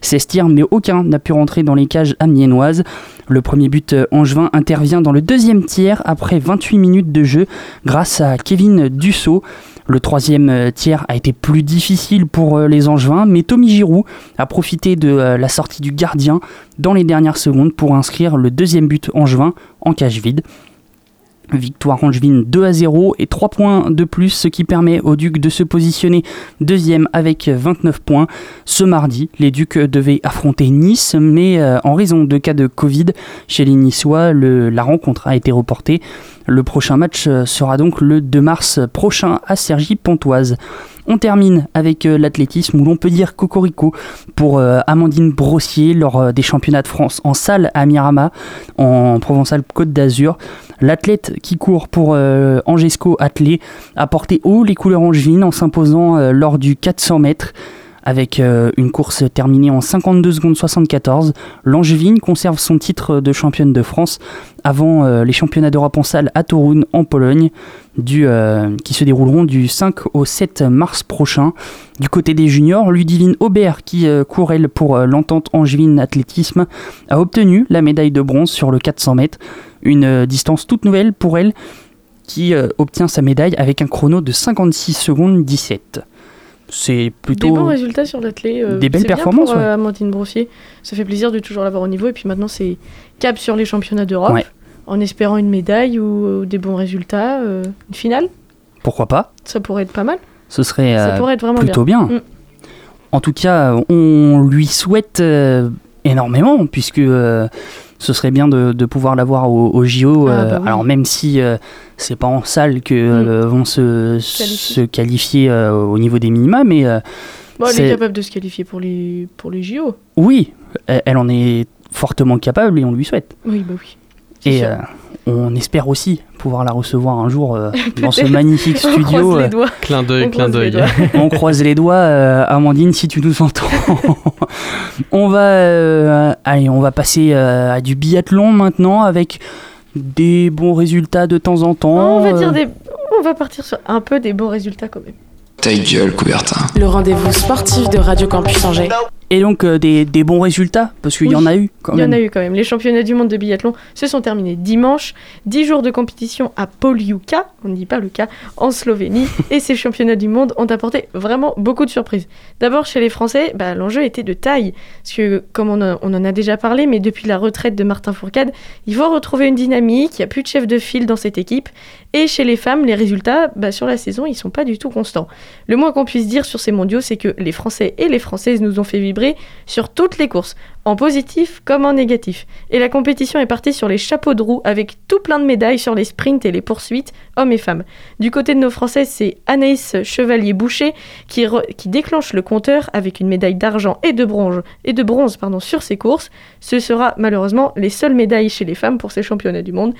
16 tirs, mais aucun n'a pu rentrer dans les cages amiénoises. Le premier but euh, angevin intervient dans le deuxième tiers après 28 minutes de jeu grâce à Kevin Dussault. Le troisième euh, tiers a été plus difficile pour euh, les Angevins, mais Tommy Giroud a profité de la sortie du gardien dans les dernières secondes pour inscrire le deuxième but angevin en cage vide. Victoire angevine 2 à 0 et 3 points de plus, ce qui permet aux Ducs de se positionner deuxième avec 29 points. Ce mardi, les Ducs devaient affronter Nice, mais euh, en raison de cas de Covid chez les Niçois, la rencontre a été reportée. Le prochain match euh, sera donc le 2 mars prochain à Cergy-Pontoise. On termine avec euh, l'athlétisme où l'on peut dire cocorico pour Amandine Brossier lors des championnats de France en salle à Mirama en Provençal-Côte d'Azur. L'athlète qui court pour euh, Angesco Athlé a porté haut les couleurs angevines en s'imposant euh, lors du 400 mètres. Avec euh, une course terminée en 52 secondes 74, l'Angevine conserve son titre de championne de France avant les championnats d'Europe en salle à Toruń en Pologne, qui se dérouleront du 5 au 7 mars prochain. Du côté des juniors, Ludivine Aubert, qui court elle pour l'entente Angevine Athlétisme, a obtenu la médaille de bronze sur le 400 mètres, une euh, distance toute nouvelle pour elle, qui euh, obtient sa médaille avec un chrono de 56 secondes 17. C'est plutôt
Des bons résultats sur l'athlé. euh,
des belles
bien
performances,
Pour,
ouais.
Amandine Brossier. Ça fait plaisir de toujours l'avoir au niveau. Et puis maintenant, c'est cap sur les championnats d'Europe.
Ouais.
en espérant une médaille ou, ou des bons résultats, une finale.
Pourquoi pas
Ça pourrait être pas mal.
Ce serait
Ça pourrait être vraiment
plutôt
bien.
bien.
Mm.
En tout cas, on lui souhaite énormément, puisque ce serait bien de, de pouvoir l'avoir au, au JO.
Ah,
euh,
bah oui.
Alors même si euh, c'est pas en salle que euh, vont se,
Qualifier.
se qualifier au niveau des minima, mais
Bon, elle est capable de se qualifier pour les, pour les JO.
oui, elle, en est fortement capable et on lui souhaite.
Oui, bah oui.
Et euh, on espère aussi pouvoir la recevoir un jour euh, [laughs] dans ce magnifique [laughs]
On
studio.
croise les
euh,
doigts.
Clin d'œil,
On
clin
croise les
d'œil.
doigts. [laughs]
on croise les doigts, euh, Amandine, si tu nous entends. on va, euh, allez, on va passer euh, à du biathlon maintenant avec des bons résultats de temps en temps.
on va
euh,
dire des, on va partir sur un peu des bons résultats quand même.
Ta gueule, Coubertin.
Le rendez-vous sportif de Radio Campus Angers.
Et donc euh, des, des bons résultats, parce qu'il y en a eu quand
Il y
même.
en a eu quand même. Les championnats du monde de biathlon se sont terminés dimanche. 10 jours de compétition à Poliuka, on ne dit pas le cas, en Slovénie. [laughs] et ces championnats du monde ont apporté vraiment beaucoup de surprises. D'abord, chez les Français, bah, l'enjeu était de taille. Parce que, comme on, a- on en a déjà parlé, mais depuis la retraite de Martin Fourcade, il faut retrouver une dynamique. Il n'y a plus de chef de file dans cette équipe. Et chez les femmes, les résultats, bah, sur la saison, ils sont pas du tout constants. Le moins qu'on puisse dire sur ces mondiaux, c'est que les Français et les Françaises nous ont fait vibrer sur toutes les courses, en positif comme en négatif. Et la compétition est partie sur les chapeaux de roue avec tout plein de médailles sur les sprints et les poursuites, hommes et femmes. Du côté de nos Françaises, c'est Anaïs Chevalier-Boucher qui déclenche le compteur avec une médaille d'argent et de bronze, et de bronze pardon, sur ses courses. Ce sera malheureusement les seules médailles chez les femmes pour ces championnats du monde.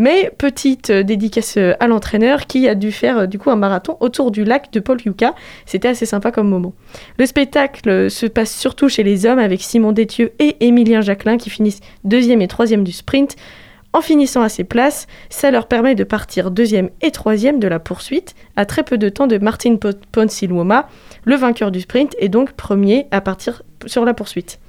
Mais petite euh, dédicace euh, à l'entraîneur qui a dû faire euh, du coup un marathon autour du lac de Paul Yuka. C'était assez sympa comme moment. Le spectacle se passe surtout chez les hommes avec Simon Détieux et Émilien Jacquelin qui finissent deuxième et troisième du sprint. En finissant à ces places, ça leur permet de partir deuxième et troisième de la poursuite à très peu de temps de Martin Po- Ponsilwoma, le vainqueur du sprint, et donc premier à partir sur la poursuite.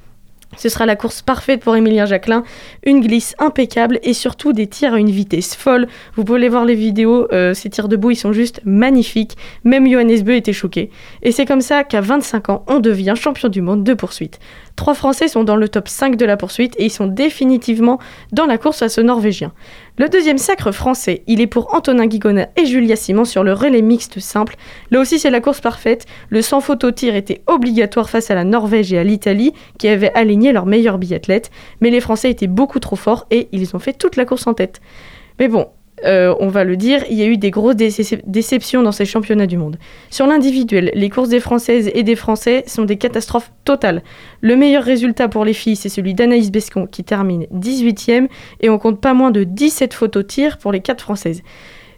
Ce sera la course parfaite pour Émilien Jacquelin, une glisse impeccable et surtout des tirs à une vitesse folle. Vous pouvez voir les vidéos, euh, ces tirs debout, ils sont juste magnifiques. Même Johannes Beu était choqué. Et c'est comme ça qu'à 25 ans, on devient champion du monde de poursuite. Trois Français sont dans le top 5 de la poursuite et ils sont définitivement dans la course à ce Norvégien. Le deuxième sacre français, il est pour Antonin Guigona et Julia Simon sur le relais mixte simple. Là aussi, c'est la course parfaite. Le sans au tir était obligatoire face à la Norvège et à l'Italie, qui avaient aligné leurs meilleurs biathlètes. Mais les Français étaient beaucoup trop forts et ils ont fait toute la course en tête. Mais bon, euh, on va le dire, il y a eu des grosses déce- déceptions dans ces championnats du monde. Sur l'individuel, les courses des Françaises et des Français sont des catastrophes totales. Le meilleur résultat pour les filles, c'est celui d'Anaïs Bescon qui termine 18e et on compte pas moins de 17 photos tir pour les 4 Françaises.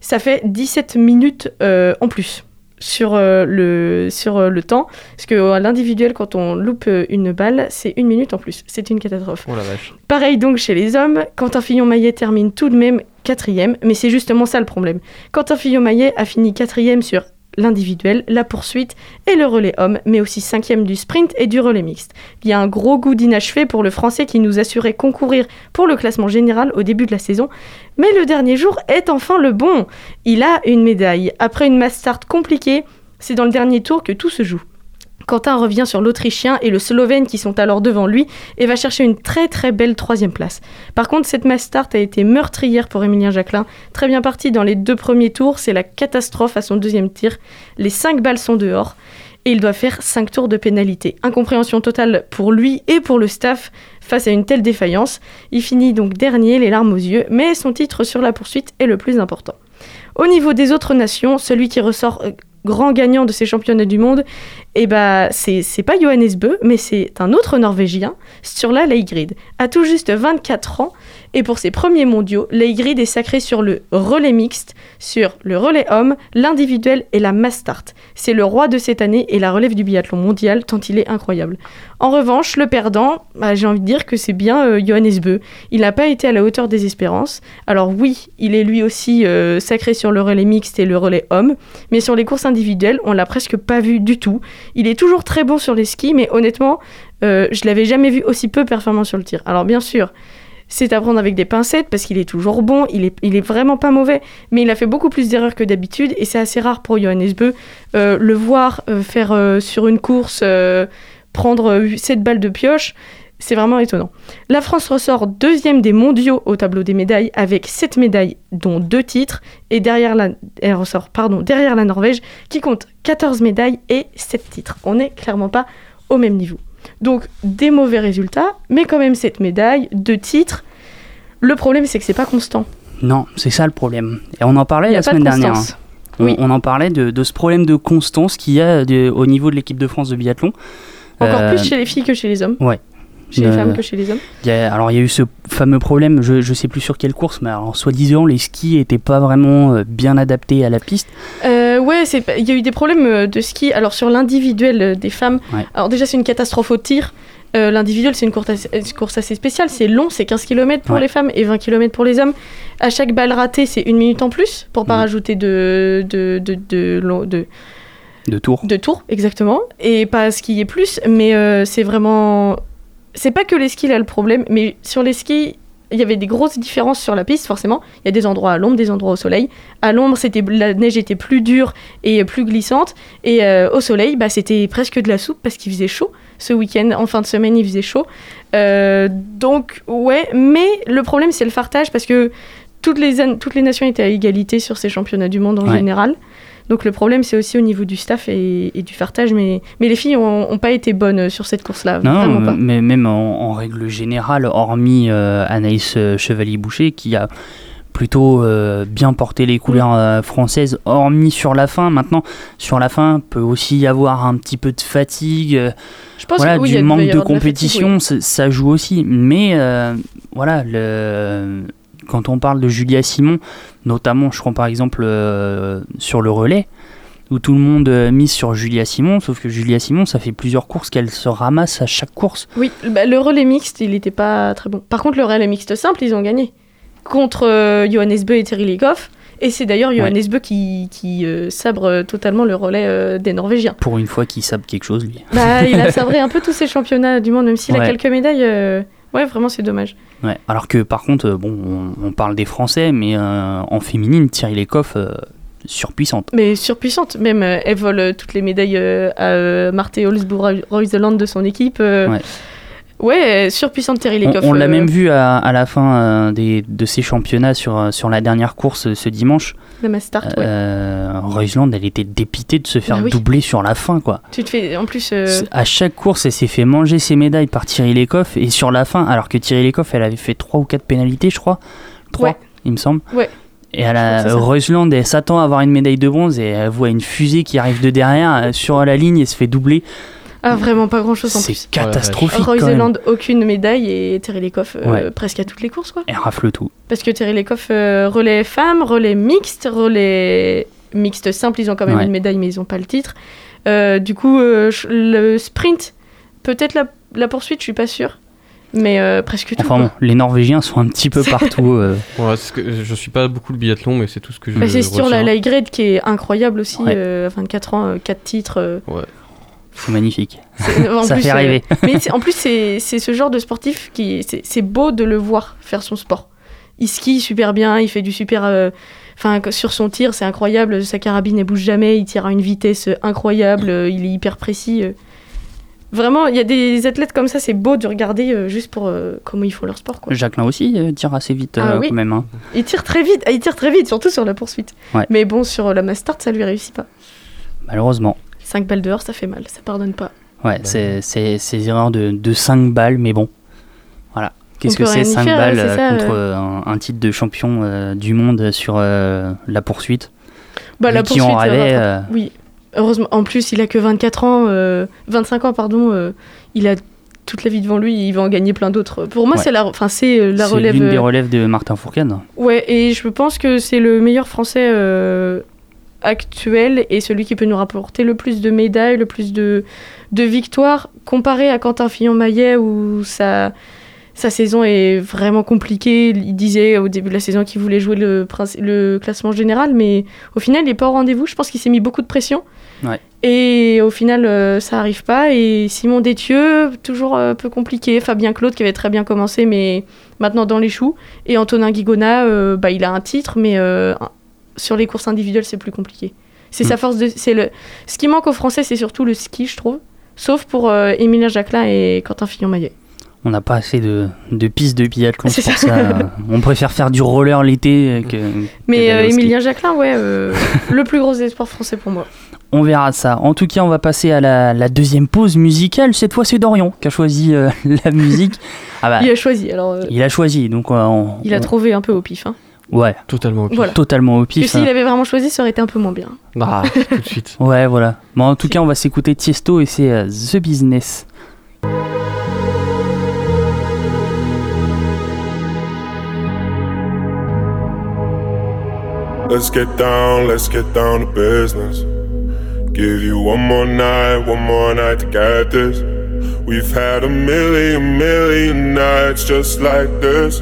Ça fait 17 minutes euh, en plus sur, euh, le, sur euh, le temps. Parce que à l'individuel, quand on loupe euh, une balle, c'est une minute en plus. C'est une catastrophe.
Oh la vache.
Pareil donc chez les hommes, Quentin Fillon-Maillet termine tout de même quatrième, mais c'est justement ça le problème. Quentin Fillon-Maillet a fini quatrième sur l'individuel, la poursuite et le relais homme, mais aussi cinquième du sprint et du relais mixte. Il y a un gros goût d'inachevé pour le français qui nous assurait concourir pour le classement général au début de la saison, mais le dernier jour est enfin le bon. Il a une médaille. Après une mass start compliquée, c'est dans le dernier tour que tout se joue. Quentin revient sur l'Autrichien et le Slovène qui sont alors devant lui et va chercher une très très belle troisième place. Par contre, cette mass start a été meurtrière pour Emilien Jacquelin. Très bien parti dans les deux premiers tours, c'est la catastrophe à son deuxième tir. Les cinq balles sont dehors et il doit faire cinq tours de pénalité. Incompréhension totale pour lui et pour le staff face à une telle défaillance. Il finit donc dernier, les larmes aux yeux, mais son titre sur la poursuite est le plus important. Au niveau des autres nations, celui qui ressort euh, grand gagnant de ces championnats du monde, et bah c'est pas Johannes Bö, mais c'est un autre Norvégien, Sturla Leigrid, à tout juste 24 ans, et pour ses premiers mondiaux, Leigrid est sacré sur le relais mixte, sur le relais homme, l'individuel et la mass start. C'est le roi de cette année et la relève du biathlon mondial, tant il est incroyable. En revanche, le perdant, bah, j'ai envie de dire que c'est bien euh, Johannes Bö. Il n'a pas été à la hauteur des espérances. Alors oui, il est lui aussi euh, sacré sur le relais mixte et le relais homme, mais sur les courses individuelles, on l'a presque pas vu du tout. Il est toujours très bon sur les skis, mais honnêtement, euh, je l'avais jamais vu aussi peu performant sur le tir. Alors bien sûr, c'est à prendre avec des pincettes parce qu'il est toujours bon, il est, il vraiment pas mauvais, mais il a fait beaucoup plus d'erreurs que d'habitude et c'est assez rare pour Johannes Bö. Euh, le voir euh, faire euh, sur une course, prendre 7 balles de pioche, C'est vraiment étonnant. La France ressort deuxième des mondiaux au tableau des médailles avec 7 médailles, dont 2 titres. Et derrière la, elle ressort derrière la Norvège qui compte 14 médailles et 7 titres. On n'est clairement pas au même niveau. Donc des mauvais résultats, mais quand même 7 médailles, 2 titres. Le problème c'est que c'est pas constant.
Non, c'est ça le problème. Et on en parlait la semaine
de
dernière. hein. On,
Oui.
on en parlait de, de ce problème de constance qu'il y a de- au niveau de l'équipe de France de biathlon.
Encore
Euh,
plus chez les filles que chez les hommes.
Ouais.
Chez les
Euh,
femmes que chez les hommes.
il y a- alors il y a eu ce fameux problème, je, je sais plus sur quelle course, mais alors soi-disant les skis étaient pas vraiment euh, bien adaptés à la piste.
Euh, ouais, il y a eu des problèmes euh, de ski. Alors sur l'individuel euh, des femmes,
Ouais.
alors déjà c'est une catastrophe au tir. Euh, L'individuel, c'est une course, assez, une course assez spéciale. C'est long, c'est 15 km pour
Ouais.
les femmes et 20 km pour les hommes. À chaque balle ratée, c'est une minute en plus pour pas
Mhm.
rajouter de, de, de, de, de,
De tour.
de tours, exactement. Et pas skier plus, mais euh, c'est vraiment. C'est pas que les skis là le problème, mais sur les skis, il y avait des grosses différences sur la piste, forcément. Il y a des endroits à l'ombre, des endroits au soleil. À l'ombre, c'était la neige était plus dure et plus glissante, et euh, au soleil, bah, c'était presque de la soupe parce qu'il faisait chaud. Ce week-end, en fin de semaine, il faisait chaud. Euh, donc, ouais, mais le problème, c'est le fartage parce que toutes les, toutes les nations étaient à égalité sur ces championnats du monde en
Ouais.
général. Donc le problème, c'est aussi au niveau du staff et, et du fartage. Mais, mais les filles n'ont pas été bonnes sur cette course-là.
Non,
pas.
mais même en, en règle générale, hormis euh, Anaïs euh, Chevalier-Boucher qui a plutôt euh, bien porté les couleurs euh, françaises, hormis sur la fin. Maintenant, sur la fin, peut aussi y avoir un petit peu de fatigue. euh,
Je pense
voilà,
que oui, il
du manque de
fatigue,
compétition, ça- joue aussi. Mais euh, voilà, le, quand on parle de Julia Simon, notamment, je crois par exemple euh, sur le relais, où tout le monde euh, mise sur Julia Simon, sauf que Julia Simon, ça fait plusieurs courses qu'elle se ramasse à chaque course.
Oui, bah, le relais mixte, il n'était pas très bon. Par contre, le relais mixte simple, ils ont gagné. Contre euh, Johannes Beu et Thierry Legoff. Et c'est d'ailleurs Johannes Beu qui, qui euh, sabre totalement le relais euh, des Norvégiens.
Pour une fois qu'il sabre quelque chose, lui.
Bah, il a [laughs] sabré un peu tous ces championnats du monde, même s'il a
Ouais.
quelques médailles. Ouais, vraiment, c'est dommage.
Ouais, alors que par contre, euh, bon, on, on parle des Français, mais euh, en féminine, Thierry Lecoff, euh, surpuissante.
Mais surpuissante, même. elle vole toutes les médailles à Marthe Holzbourg-Reuseland de son équipe.
Ouais.
Ouais, euh, surpuissante Thierry
On,
Lecoff.
on l'a
euh,
même vu à, à la fin euh, des, de ces championnats sur, sur la dernière course ce dimanche.
La Mastart, ouais.
Euh, Reuseland, elle était dépitée de se faire
Bah oui.
doubler sur la fin, quoi.
Tu te fais. En plus. euh,
À chaque course, elle s'est fait manger ses médailles par Thierry Lecoff et sur la fin, alors que Thierry Lecoff, elle avait fait 3 ou 4 pénalités, je crois. 3,
Ouais.
il me semble.
Ouais.
Et à la. Reuseland, elle s'attend à avoir une médaille de bronze et elle voit une fusée qui arrive de derrière sur la ligne et se fait doubler.
Ah, vraiment pas grand chose en
C'est
plus.
catastrophique.
Roy
quand même.
Aucune médaille et Terry Lecoff euh,
Ouais.
presque à toutes les courses quoi.
Elle rafle tout.
Parce que Terry Lecoff euh, relais femmes, relais mixte, relais mixte simple, ils ont quand même
Ouais.
une médaille mais ils ont pas le titre. Euh, du coup, euh, le sprint, peut-être la, la poursuite, je suis pas sûre. Mais euh, presque tout.
Enfin bon, les Norvégiens sont un petit peu partout. [laughs] euh.
Ouais, c'est ce que, je suis pas beaucoup le biathlon, mais c'est tout ce que je.
Bah, c'est sur la light grade qui est incroyable aussi,
Ouais.
euh, à 24 ans, 4 titres. euh,
Ouais.
C'est magnifique.
En [laughs]
Ça
plus,
fait
euh,
rêver. [laughs]
mais en plus, c'est ce genre de sportif qui. c'est- beau de le voir faire son sport. Il skie super bien, il fait du super. euh, Enfin, sur son tir, c'est incroyable. Sa carabine, elle bouge jamais. Il tire à une vitesse euh, incroyable. [laughs] Il est hyper précis. Vraiment, il y a des athlètes comme ça, c'est beau de regarder juste pour euh, comment ils font leur sport. Quoi.
Jacqueline aussi tire assez vite
Ah
euh,
oui.
quand même. hein.
Il tire très vite. Il tire très vite, surtout sur la poursuite.
Ouais.
Mais bon, sur la Mastart, ça lui réussit pas.
Malheureusement.
5 balles dehors, ça fait mal. Ça pardonne pas.
Ouais, c'est c'est ces erreurs de, de 5 balles, mais bon. Voilà. Qu'est-ce que c'est
rien y
5
faire,
balles
c'est
euh,
ça,
contre
euh.
un, un titre de champion euh, du monde sur euh, la poursuite?
Bah, la
qui en
poursuite,
rêvait,
rattrape-
euh,
Oui, heureusement. En plus, il a que 24 ans, euh, 25 ans, pardon. euh, il a toute la vie devant lui. Il va en gagner plein d'autres. Pour moi,
Ouais.
c'est la, enfin, c'est la
C'est
relève.
l'une des relèves de Martin Fourcade.
Ouais, et je pense que c'est le meilleur français euh, actuel et celui qui peut nous rapporter le plus de médailles, le plus de, de victoires, comparé à Quentin Fillon-Maillet où sa, sa saison est vraiment compliquée. Il disait au début de la saison qu'il voulait jouer le, le classement général, mais au final, il n'est pas au rendez-vous. Je pense qu'il s'est mis beaucoup de pression.
Ouais.
Et au final, euh, ça arrive pas. Et Simon Détieux, toujours euh, un peu compliqué. Fabien Claude, qui avait très bien commencé, mais maintenant dans les choux. Et Antonin Guigona, euh, bah, il a un titre, mais euh, sur les courses individuelles, c'est plus compliqué. C'est sa force de. C'est le. Ce qui manque aux Français, c'est surtout le ski, je trouve. Sauf pour euh, Émilien Jacquelin et Quentin Fillon-Maillet.
On n'a pas assez de, de pistes de biathlon, pour
ça.
ça. on préfère faire du roller l'été que.
Mais
que
euh. Emilien Jacquelin, ouais, euh, [laughs] le plus gros espoir français pour moi.
On verra ça. En tout cas, on va passer à la, la deuxième pause musicale. Cette fois, c'est Dorian qui a choisi euh, [laughs] la musique. Ah bah,
Il a choisi, alors euh,
il a choisi, donc euh, on-
il a
on-
trouvé un peu au pif. Hein.
Ouais,
Totalement au pif.
Voilà.
totalement au
Parce que
pif.
s'il
hein.
avait vraiment choisi, ça aurait été un peu moins bien.
Ah, tout de suite. [laughs]
Ouais, voilà. Bon, en tout cas, on va s'écouter Tiesto et c'est euh, The Business.
Let's get down, let's get down to business. Give you one more night, one more night to get this. We've had a million, million nights just like this.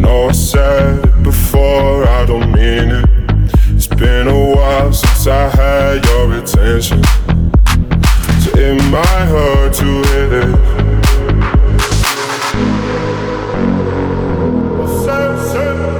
Know I said it before, I don't mean it. It's been a while since I had your attention. So it might hurt to hear it. Dreams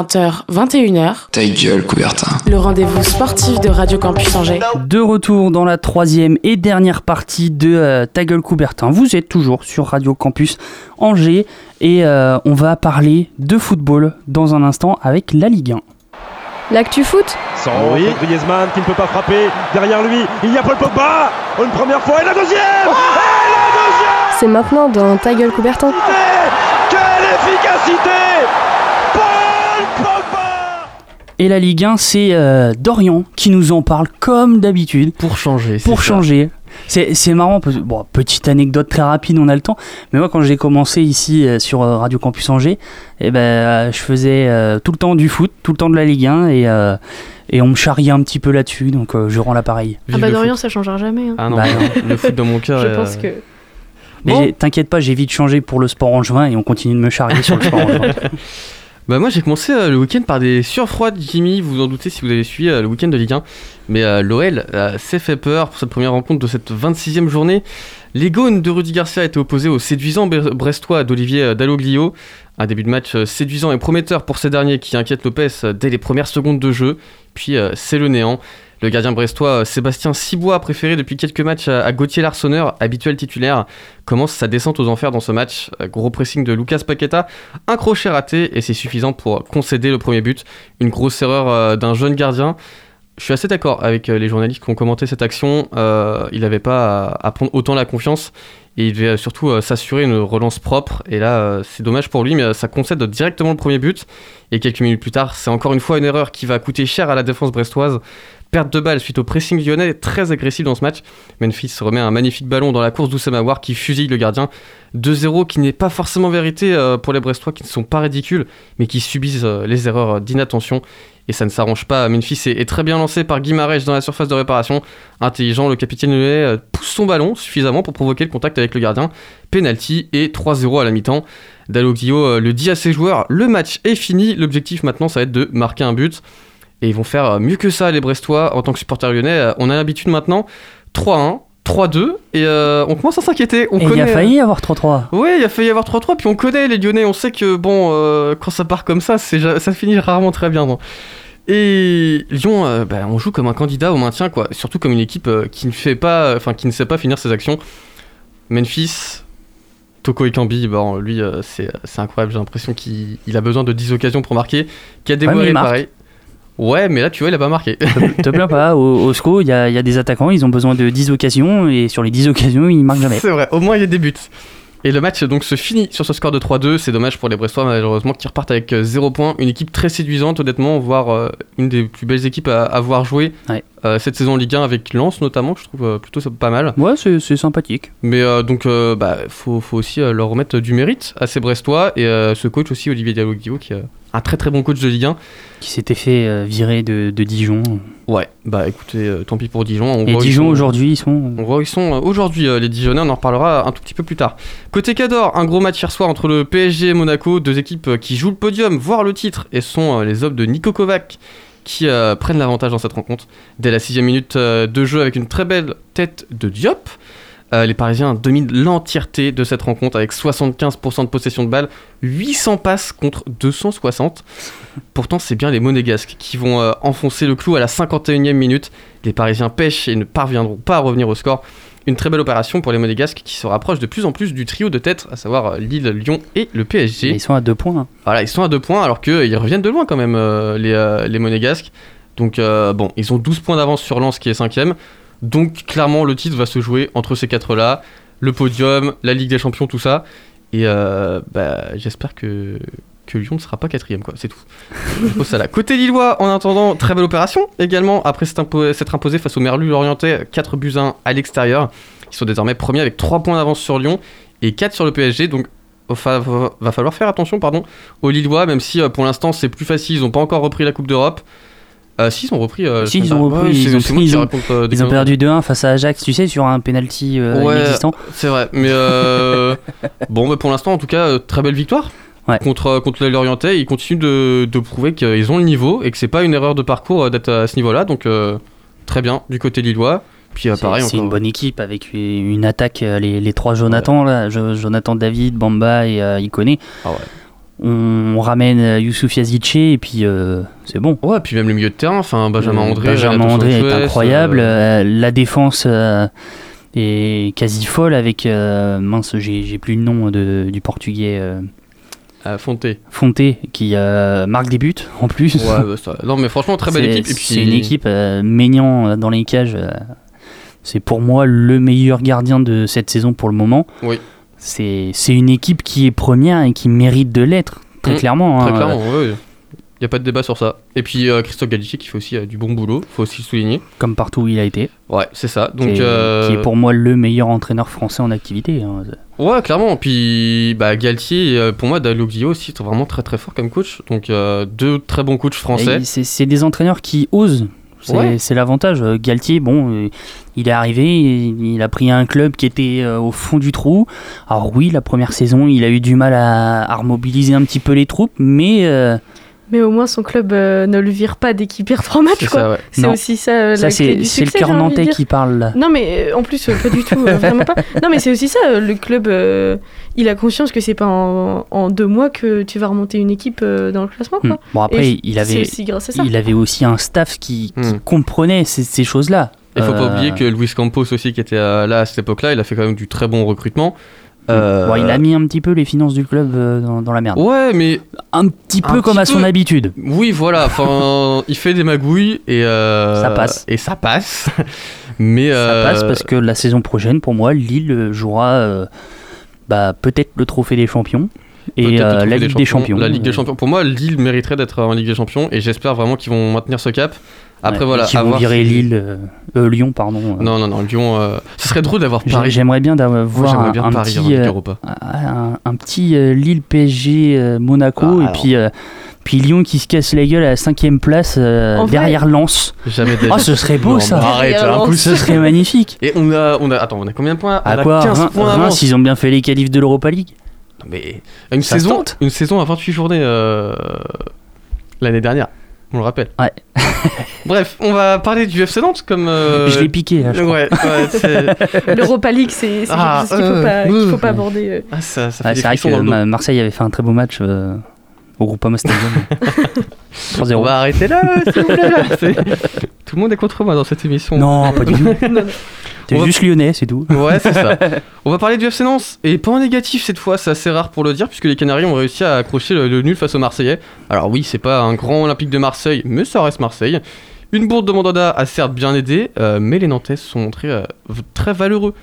20h, 21h,
Ta gueule, Coubertin.
le rendez-vous sportif de Radio Campus Angers.
De retour dans la troisième et dernière partie de euh, Ta gueule Coubertin. Vous êtes toujours sur Radio Campus Angers et euh, on va parler de football dans un instant avec la Ligue 1.
L'actu foot
Sans Griezmann qui ne peut pas frapper. Derrière lui, il y a Paul Pogba. Une première fois et la deuxième Et la deuxième
C'est maintenant dans Ta gueule Coubertin.
Quelle efficacité
Et la Ligue 1, c'est euh, Dorian qui nous en parle comme d'habitude.
Pour changer.
Pour changer. C'est marrant, bon, petite anecdote très rapide, on a le temps. Mais moi, quand j'ai commencé ici euh, sur euh, Radio Campus Angers, eh ben, euh, je faisais euh, tout le temps du foot, tout le temps de la Ligue 1, et, euh, et on me charriait un petit peu là-dessus, donc euh, je rends l'appareil.
Ah bah Dorian, ça changera jamais. hein.
Ah non,
Bah non.
le foot dans mon cœur. [laughs]
Je
est,
pense
euh,
que.
Mais
Bon.
t'inquiète pas, j'ai vite changé pour le sport en juin et on continue de me charrier sur le sport en juin. [laughs]
Bah moi j'ai commencé euh, le week-end par des surfroides Jimmy, vous en doutez si vous avez suivi euh, le week-end de Ligue 1. Mais euh, l'OL euh, s'est fait peur pour cette première rencontre de cette 26e journée. Les Gaunes de Rudy Garcia étaient opposés au séduisant Bre- Brestois d'Olivier Dalloglio. Un début de match séduisant et prometteur pour ces derniers qui inquiètent Lopez dès les premières secondes de jeu. Puis c'est le néant. Le gardien brestois euh, Sébastien Cibois, préféré depuis quelques matchs à, Gauthier Larsonneur, habituel titulaire, commence sa descente aux enfers dans ce match. Euh, Gros pressing de Lucas Paqueta, un crochet raté et c'est suffisant pour concéder le premier but. Une grosse erreur euh, d'un jeune gardien. Je suis assez d'accord avec les journalistes qui ont commenté cette action. Il n'avait pas à, prendre autant la confiance et il devait surtout s'assurer une relance propre. Et là, c'est dommage pour lui, mais ça concède directement le premier but. Et quelques minutes plus tard, c'est encore une fois une erreur qui va coûter cher à la défense brestoise. Perte de balle suite au pressing lyonnais, très agressif dans ce match. Memphis remet un magnifique ballon dans la course d'Oussama War qui fusille le gardien. 2-0 qui n'est pas forcément vérité euh, pour les Brestois qui ne sont pas ridicules, mais qui subissent euh, les erreurs d'inattention. Et ça ne s'arrange pas. Memphis est, très bien lancé par Guimarães dans la surface de réparation. Intelligent, le capitaine lyonnais euh, pousse son ballon suffisamment pour provoquer le contact avec le gardien. Penalty et 3-0 à la mi-temps. Dalloglio euh, le dit à ses joueurs, le match est fini. L'objectif maintenant, ça va être de marquer un but. Et ils vont faire euh, mieux que ça, les Brestois, en tant que supporters lyonnais. Euh, On a l'habitude maintenant 3-1, 3-2, et euh, on commence à s'inquiéter. On
Et il a failli y avoir 3-3.
Oui, il a failli y avoir 3-3, puis on connaît les Lyonnais, on sait que bon, euh, quand ça part comme ça, c'est ça finit rarement très bien. non. Et Lyon, euh, bah, on joue comme un candidat au maintien, quoi. Surtout comme une équipe qui ne fait pas, enfin qui ne sait pas finir ses actions. Memphis, Toko Ekambi, bon, lui, c'est incroyable. J'ai l'impression qu'il il a besoin de 10 occasions pour marquer. Kadewere,
il marque.
pareil. Ouais, mais là, tu vois, il a pas marqué. [laughs]
Te plains pas, au, au SCO, il y, a il y a des attaquants, ils ont besoin de 10 occasions, et sur les 10 occasions, ils marquent jamais.
C'est vrai, au moins il y a des buts. Et le match donc se finit sur ce score de 3-2. C'est dommage pour les Brestois malheureusement qui repartent avec 0 points. Une équipe très séduisante honnêtement, voire euh, une des plus belles équipes à avoir joué
Ouais.
euh, cette saison en Ligue 1 avec Lens notamment, que je trouve euh, plutôt ça- pas mal.
Ouais, c'est sympathique.
Mais euh, donc euh, bah, faut, faut aussi euh, leur remettre du mérite à ces Brestois et euh, ce coach aussi Olivier Diallo-Guillot qui un très très bon coach de Ligue 1.
Qui s'était fait euh, virer de, de Dijon.
Ouais, bah écoutez, euh, tant pis pour Dijon. On
Et
voit
Dijon aujourd'hui, ils sont.
On voit où ils sont euh, aujourd'hui, euh, les Dijonnais, on en reparlera un tout petit peu plus tard. Côté Cador, un gros match hier soir entre le PSG et Monaco, deux équipes euh, qui jouent le podium, voire le titre, et sont euh, les hommes de Niko Kovac qui euh, prennent l'avantage dans cette rencontre. Dès la sixième minute euh, de jeu avec une très belle tête de Diop, euh, les Parisiens dominent l'entièreté de cette rencontre avec 75% de possession de balle, 800 passes contre 260. Pourtant, c'est bien les Monégasques qui vont euh, enfoncer le clou à la 51e minute. Les Parisiens pêchent et ne parviendront pas à revenir au score. Une très belle opération pour les Monégasques qui se rapprochent de plus en plus du trio de tête, à savoir euh, Lille, Lyon et le PSG.
Ils sont à deux points. hein.
Voilà, ils sont à deux points alors qu'ils reviennent de loin quand même, euh, les, les Monégasques. Donc, bon, ils ont 12 points d'avance sur Lens qui est cinquième. Donc, clairement, le titre va se jouer entre ces quatre-là. Le podium, la Ligue des Champions, tout ça. Et euh, bah, j'espère que, que Lyon ne sera pas quatrième, quoi. C'est tout. Côté Lillois, en attendant, très belle opération également. Après s'être impo- s'être imposé face au Merlu Lorientais, 4 buts à 1 à l'extérieur. Ils sont désormais premiers avec 3 points d'avance sur Lyon et 4 sur le PSG. Donc, va falloir faire attention pardon, aux Lillois, même si euh, pour l'instant c'est plus facile. Ils n'ont pas encore repris la Coupe d'Europe. Euh, si, ils ont repris. euh,
Si, ils ont repris,
Ouais,
ils ont, ils ont-
raconte, euh, des
ils ont
conneries.
perdu 2-1 face à Ajax, tu sais, sur un penalty euh,
Ouais,
inexistant.
C'est vrai, mais euh, [laughs] bon, bah, pour l'instant, en tout cas, euh, très belle victoire contre, euh, contre Lorientais. Ils continuent de, de prouver qu'ils ont le niveau et que c'est pas une erreur de parcours euh, d'être à ce niveau-là. Donc, euh, très bien du côté lillois. Puis, euh,
C'est-
pareil,
C'est une bonne équipe avec une attaque, euh, les, les trois Jonathan, là, Jo- Jonathan David, Bamba et euh, Ikoné.
Ah
on, on ramène euh, Youssouf Yazice et puis euh, c'est bon.
Ouais, puis même le milieu de terrain, enfin Benjamin
Euh,
André.
Benjamin André est incroyable.
euh,
la défense euh, est quasi folle avec. mince, j'ai plus le nom de, du portugais.
à Fonté.
Fonté qui marque des buts en plus.
Ouais, bah, ça- non, mais franchement, très belle équipe. Puis-
C'est une équipe Maignan euh, dans les cages. c'est pour moi le meilleur gardien de cette saison pour le moment.
Oui.
C'est une équipe qui est première et qui mérite de l'être, très
Mm,
clairement.
Très
hein.
clairement, ouais. Il n'y a pas de débat sur ça. Et puis euh, Christophe Gallici qui fait aussi euh, du bon boulot, faut aussi le souligner.
Comme partout où il a été.
Ouais, c'est ça. Donc,
Qui est-
euh,
qui est pour moi le meilleur entraîneur français en activité. hein.
Ouais, clairement. Puis bah, Galtier, pour moi, Dalloglio aussi, c'est vraiment très très fort comme coach. Donc deux très bons coachs français.
C'est des entraîneurs qui osent. C'est
Ouais.
l'avantage. Euh, Galtier, bon, euh, il est arrivé, il a pris un club qui était euh, au fond du trou. Alors oui, la première saison, il a eu du mal à, à remobiliser un petit peu les troupes, mais
Mais au moins son club euh, ne le vire pas dès qu'il perd trois matchs.
Ouais.
C'est aussi ça. euh,
Ça,
la
c'est-
clé du
c'est le cœur nantais qui parle, là.
Non mais euh, en plus euh, pas du tout, euh, [laughs] vraiment pas. Non mais c'est aussi ça. euh, Le club, euh, il a conscience que c'est pas en, en deux mois que tu vas remonter une équipe euh, dans le classement. Quoi.
hmm. bon après,
Et
il avait,
aussi grâce à ça.
il avait aussi un staff qui, qui comprenait ces, ces choses-là.
Il faut pas oublier que Luis Campos aussi, qui était là à cette époque-là, il a fait quand même du très bon recrutement. Euh,
bon, il a mis un petit peu les finances du club euh, dans, dans la merde.
Ouais, mais.
Un petit peu
Un
comme
petit
à son
peu.
habitude.
Oui, voilà. Enfin, [laughs] il fait des magouilles et. euh,
Ça passe.
Et ça passe. [laughs] mais.
Ça passe parce que la saison prochaine, pour moi, Lille jouera bah, peut-être le trophée des champions. Et euh, la Ligue des Champions.
La Ligue des Champions. Pour moi, Lille mériterait d'être en Ligue des Champions et j'espère vraiment qu'ils vont maintenir ce cap. Après
Ouais,
voilà,
Qui
à
vont
voir
virer Lille, euh, euh, Lyon, pardon. euh.
Non non non, Lyon. euh, Ce serait drôle d'avoir Paris.
J'aimerais bien d'avoir
j'aimerais
un,
bien
un
Paris en
petit,
Ligue Europa.
un, un petit Lille PSG euh, Monaco
Ah,
et puis euh, puis Lyon qui se casse la gueule à la cinquième place euh, derrière Lens.
Jamais
Oh, ce serait beau
Non,
ça.
Arrête,
Derrière
impossible.
Ce serait magnifique.
Et on a, on a, attends, on a combien de points?
À quoi
15
Reims,
points
Reims,
d'avance.
ils ont bien fait les qualifs de l'Europa League.
Non, mais une
Ça
saison,
tente.
une saison à 28 journées euh, l'année dernière. On le rappelle.
Ouais. [laughs]
Bref, on va parler du FC Nantes comme. euh,
Je l'ai piqué là. je crois.
Ouais, ouais, c'est- [laughs]
L'Europa League, c'est
Ah,
quelque chose qu'il faut,
euh,
pas- faut pas aborder. euh.
Ah, ça, ça fait
Ah, c'est vrai que Marseille avait fait un très beau match euh, au Groupama Stadium. [laughs] 3-0.
On va arrêter là, s'il vous plaît, là. [laughs] C'est- Tout le monde est contre moi dans cette émission.
Non, pas du tout. [laughs] T'es
On va-
juste lyonnais, c'est tout.
Ouais, c'est ça. On va parler du FC Nantes. Et pas en négatif cette fois, c'est assez rare pour le dire, puisque les Canaries ont réussi à accrocher le, le nul face aux Marseillais. Alors oui, c'est pas un grand Olympique de Marseille, mais ça reste Marseille. Une bourde de Mandanda a certes bien aidé, euh, mais les Nantais se sont montrés euh, v- très valeureux.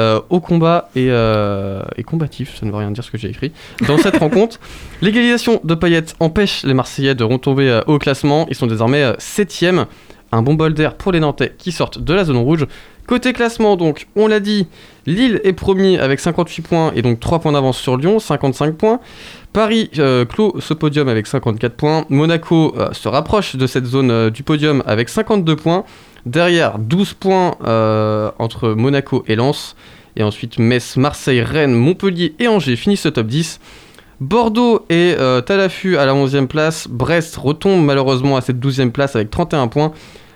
Euh, au combat et, euh, et combatif, ça ne veut rien dire ce que j'ai écrit. Dans cette [laughs] rencontre, l'égalisation de Payet empêche les Marseillais de retomber euh, au classement. Ils sont désormais 7ème. Un bon bol d'air pour les Nantais qui sortent de la zone rouge. Côté classement, donc, on l'a dit, Lille est premier avec 58 points et donc 3 points d'avance sur Lyon, 55 points. Paris euh, clôt ce podium avec 54 points. Monaco euh, se rapproche de cette zone euh, du podium avec 52 points. Derrière, 12 points euh, entre Monaco et Lens. Et ensuite, Metz, Marseille, Rennes, Montpellier et Angers finissent au top 10. Bordeaux est euh, à l'affût à la 11e place. Brest retombe malheureusement à cette 12e place avec 31 points.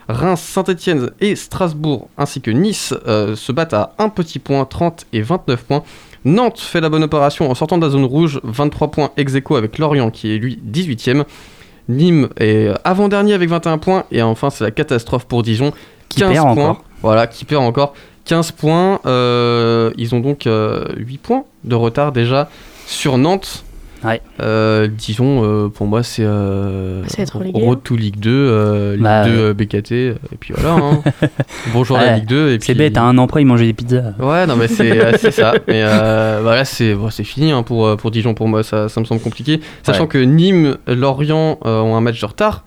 Reims, Saint-Etienne et Strasbourg ainsi que Nice euh, se battent à un petit point, 30 et 29 points. Nantes fait la bonne opération en sortant de la zone rouge, 23 points ex avec Lorient qui est lui 18ème. Nîmes est avant-dernier avec 21 points et enfin c'est la catastrophe pour Dijon,
Qui
15
perd
points.
encore.
Voilà, qui perd encore 15 points. euh, ils ont donc euh, 8 points de retard déjà sur Nantes.
Ouais.
Euh, Dijon, euh, pour moi, c'est euh, Road to Ligue 2, euh, Ligue
Bah,
2
ouais.
euh, BKT, et puis voilà. hein. [laughs] Bonjour la
Ouais,
Ligue 2. et
C'est
puis-
bête, à un an près, ils mangeaient des pizzas.
Ouais, non, mais c'est ça. [laughs] Mais euh, voilà, c'est bon, c'est fini hein, pour, pour Dijon. Pour moi, ça, ça me semble compliqué. Sachant
Ouais.
que Nîmes, Lorient euh, ont un match de retard.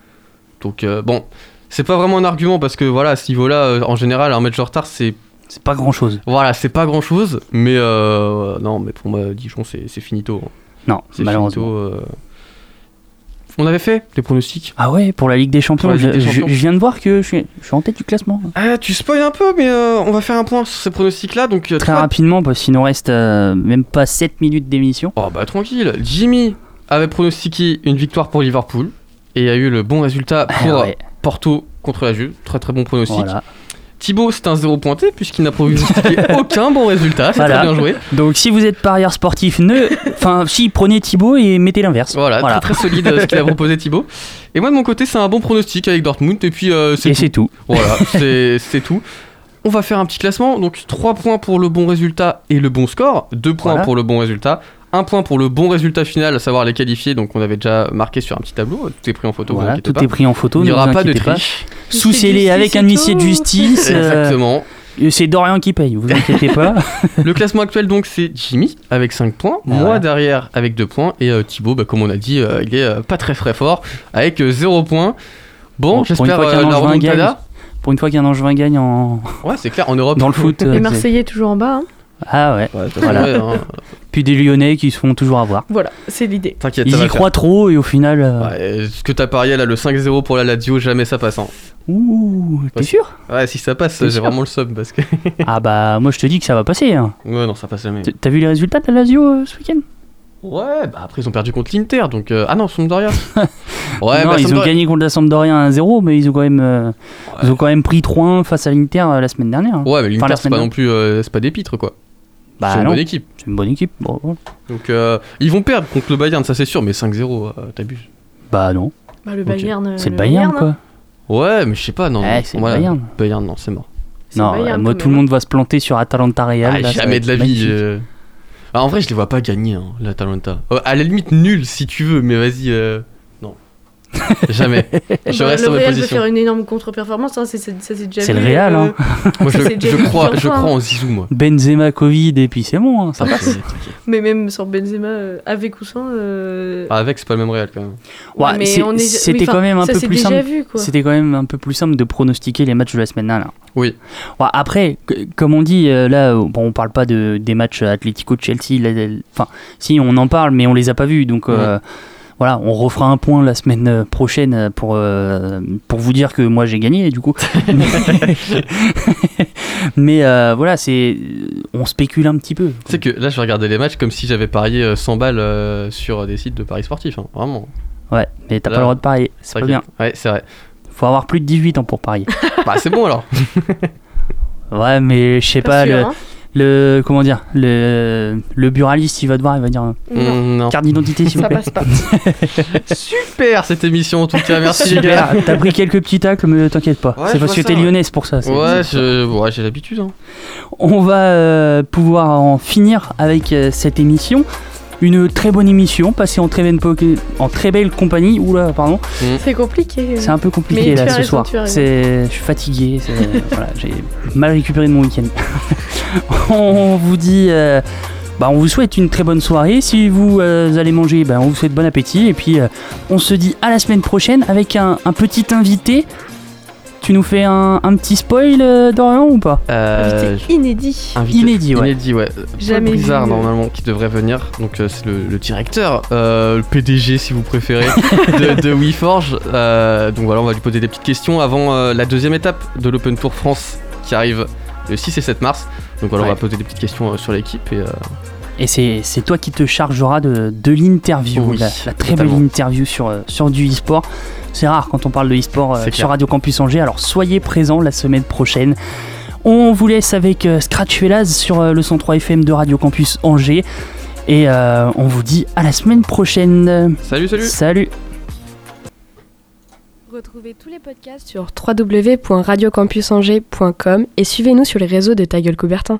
Donc, euh, bon, c'est pas vraiment un argument parce que voilà, à ce niveau-là, euh, en général, un match de retard, c'est
C'est pas grand chose.
voilà, c'est pas grand-chose. Mais euh, non, mais pour moi, Dijon, c'est c'est finito. hein.
Non,
C'est
malheureusement.
finito. euh. On avait fait les pronostics.
Ah ouais, pour la Ligue des Champions,
Pour Ligue
je,
des
je-
Champions.
je viens de voir que je suis, je suis en tête du classement.
Ah, tu spoil un peu, mais euh, on va faire un point sur ces pronostics-là. Donc, euh,
Très
toi-
rapidement, parce qu'il nous reste euh, même pas 7 minutes d'émission.
Oh bah tranquille. Jimmy avait pronostiqué une victoire pour Liverpool et a eu le bon résultat pour
Ah ouais.
Porto contre la Juve. Très très bon pronostic.
Voilà.
Thibaut, c'est un zéro pointé puisqu'il n'a pronostiqué [laughs] aucun bon résultat. C'est
Voilà.
très bien joué.
Donc si vous êtes parieur sportif, ne... enfin si prenez Thibaut et mettez l'inverse.
Voilà, très très solide euh, ce qu'il a [laughs] proposé Thibaut. Et moi de mon côté, c'est un bon pronostic avec Dortmund et puis euh, c'est tout. Voilà, [laughs] c'est tout. On va faire un petit classement. Donc 3 points pour le bon résultat et le bon score. 2 points
Voilà.
pour le bon résultat. 1 point pour le bon résultat final, à savoir les qualifiés. Donc on avait déjà marqué sur un petit tableau. Tout est pris en photo.
Voilà, tout
pas.
est pris en photo.
Il n'y aura pas de triche.
Scellé avec un huissier de justice. euh,
Exactement.
et c'est Dorian qui paye, vous inquiétez pas. [laughs]
Le classement actuel, donc, c'est Jimmy avec 5 points. Moi
Voilà.
derrière avec 2 points. Et euh, Thibaut, bah, comme on a dit, euh, il est euh, pas très très fort avec 0 points. Bon,
Bon, pour une
j'espère euh, la remontada.
pour une fois qu'un Angevin gagne en... [laughs]
Ouais, c'est clair, en Europe.
dans le foot. euh,
Les
c'est-
Marseillais toujours en bas. hein.
Ah ouais,
Ouais, [laughs]
voilà.
ouais, hein.
Puis des Lyonnais qui se font toujours avoir.
Voilà, c'est l'idée.
T'inquiète,
Ils y croient trop et au final... euh,
Ouais, ce que t'as parié là, le 5-0 pour la Lazio, jamais ça passe. hein.
Ouh, t'es sûr
Ouais, si ça passe, j'ai vraiment le somme parce que. [laughs]
Ah bah moi je te dis que ça va passer. hein.
ouais, non, ça passe jamais.
T'as vu les résultats de la Lazio euh, ce week-end?
Ouais, bah après ils ont perdu contre l'Inter donc. euh, Ah non, Sampdoria. [laughs] ouais,
Non,
bah
ils ont gagné contre la Sampdoria 1-0, mais ils ont quand même, euh, ils ont quand même pris 3-1 face à l'Inter euh, la semaine dernière. hein.
Ouais, mais l'Inter c'est pas non plus. euh, c'est pas des pitres quoi.
Bah
c'est une bonne équipe.
C'est une bonne équipe.
Donc euh, ils vont perdre contre le Bayern, ça c'est sûr, mais 5-0, euh, t'abuses.
Bah non.
Bah, le Bayern.
C'est le Bayern quoi.
Ouais, mais je sais pas, non.
Ouais,
non.
c'est
Voilà,
Bayern.
Bayern, non, c'est mort.
Non,
Bayern,
euh, moi tout le monde va se planter sur Atalanta Real.
Ah,
là,
jamais de la vie. euh. Ah, en vrai, je les vois pas gagner, hein, l'Atalanta. Euh, à la limite, nul si tu veux, mais vas-y. euh, [laughs] Jamais. Je
Bah,
reste
le
sur ma
Real peut faire une énorme contre-performance, hein, c'est- c'est- ça c'est déjà
C'est le Real, hein.
Moi, je, crois, je crois en Zizou, moi.
Benzema, Covid, et puis c'est bon, hein, ça passe.
Mais même sans Benzema, euh, avec ou sans. euh,
Ah, avec, c'est pas le même Real quand même.
Ouais,
Ouais,
mais
c'est-
on est-
C'était
oui,
quand même un
ça
peu plus simple.
vu, quoi.
C'était quand même un peu plus simple de pronostiquer les matchs de la semaine dernière.
Oui.
Ouais, après, c- comme on dit, euh, là, euh, bon, on parle pas de, des matchs Atlético-Chelsea. là, là, Enfin, si, on en parle, mais on les a pas vus. Donc, euh, voilà, on refera un point la semaine euh, prochaine euh, pour, euh, pour vous dire que moi j'ai gagné, du coup. [laughs] mais euh, voilà, c'est. On spécule un petit peu.
Tu sais que là, je vais regarder les matchs comme si j'avais parié euh, 100 balles euh, sur des sites de paris sportifs. hein, Vraiment.
Ouais, mais t'as
Là,
pas le droit de parier. C'est
vrai
pas
que-
bien.
Ouais, c'est vrai.
Faut avoir plus de 18 ans pour parier. [laughs]
bah, c'est bon alors. [laughs]
Ouais, mais je sais
Pas
pas,
sûr,
le,
hein.
Le. Comment dire Le, le buraliste, il va te voir, il va dire.
Mm, non.
Carte d'identité, s'il vous
Ça
plaît.
passe pas. [laughs]
Super cette émission en tout cas, merci les
Super,
gars.
t'as pris quelques petits tacles, mais t'inquiète pas.
Ouais,
c'est parce que t'es
ça, ouais.
lyonnaise pour ça. c'est-
Ouais, je... ouais, j'ai l'habitude. Hein.
On va euh, pouvoir en finir avec euh, cette émission. Une très bonne émission, passée en très belle, en très belle compagnie. Oula, pardon.
C'est compliqué.
C'est un peu compliqué là ce
raison,
soir. je suis fatigué. [laughs] voilà, j'ai mal récupéré de mon week-end. [laughs] on vous dit, euh, bah, on vous souhaite une très bonne soirée. Si vous euh, allez manger, bah, on vous souhaite bon appétit. Et puis, euh, on se dit à la semaine prochaine avec un, un petit invité. Tu nous fais un, un petit spoil, euh, Dorian, ou pas
Euh,
Invité inédit.
Invité-
Inédit, ouais.
Inédit, ouais.
Jamais
Brizard,
vu.
normalement, qui devrait venir. Donc, euh, c'est le, le directeur, euh, le PDG, si vous préférez, [laughs] de, de WeForge. Euh, donc, voilà, on va lui poser des petites questions avant euh, la deuxième étape de l'Open Tour France qui arrive le 6 et 7 mars. Donc, voilà, on va poser des petites questions euh, sur l'équipe. Et, euh,
Et c'est c'est toi qui te chargeras de, de l'interview,
Oui,
la, la très
totalement.
belle interview sur, euh, sur du e-sport. C'est rare quand on parle de e-sport euh, sur
clair.
Radio Campus Angers, alors soyez présents la semaine prochaine. On vous laisse avec euh, Scratch sur euh, le 103 FM de Radio Campus Angers. Et euh, on vous dit à la semaine prochaine.
Salut, salut
Salut
Retrouvez tous les podcasts sur www.radiocampusangers.com et suivez-nous sur les réseaux de Ta Gueule Coubertin.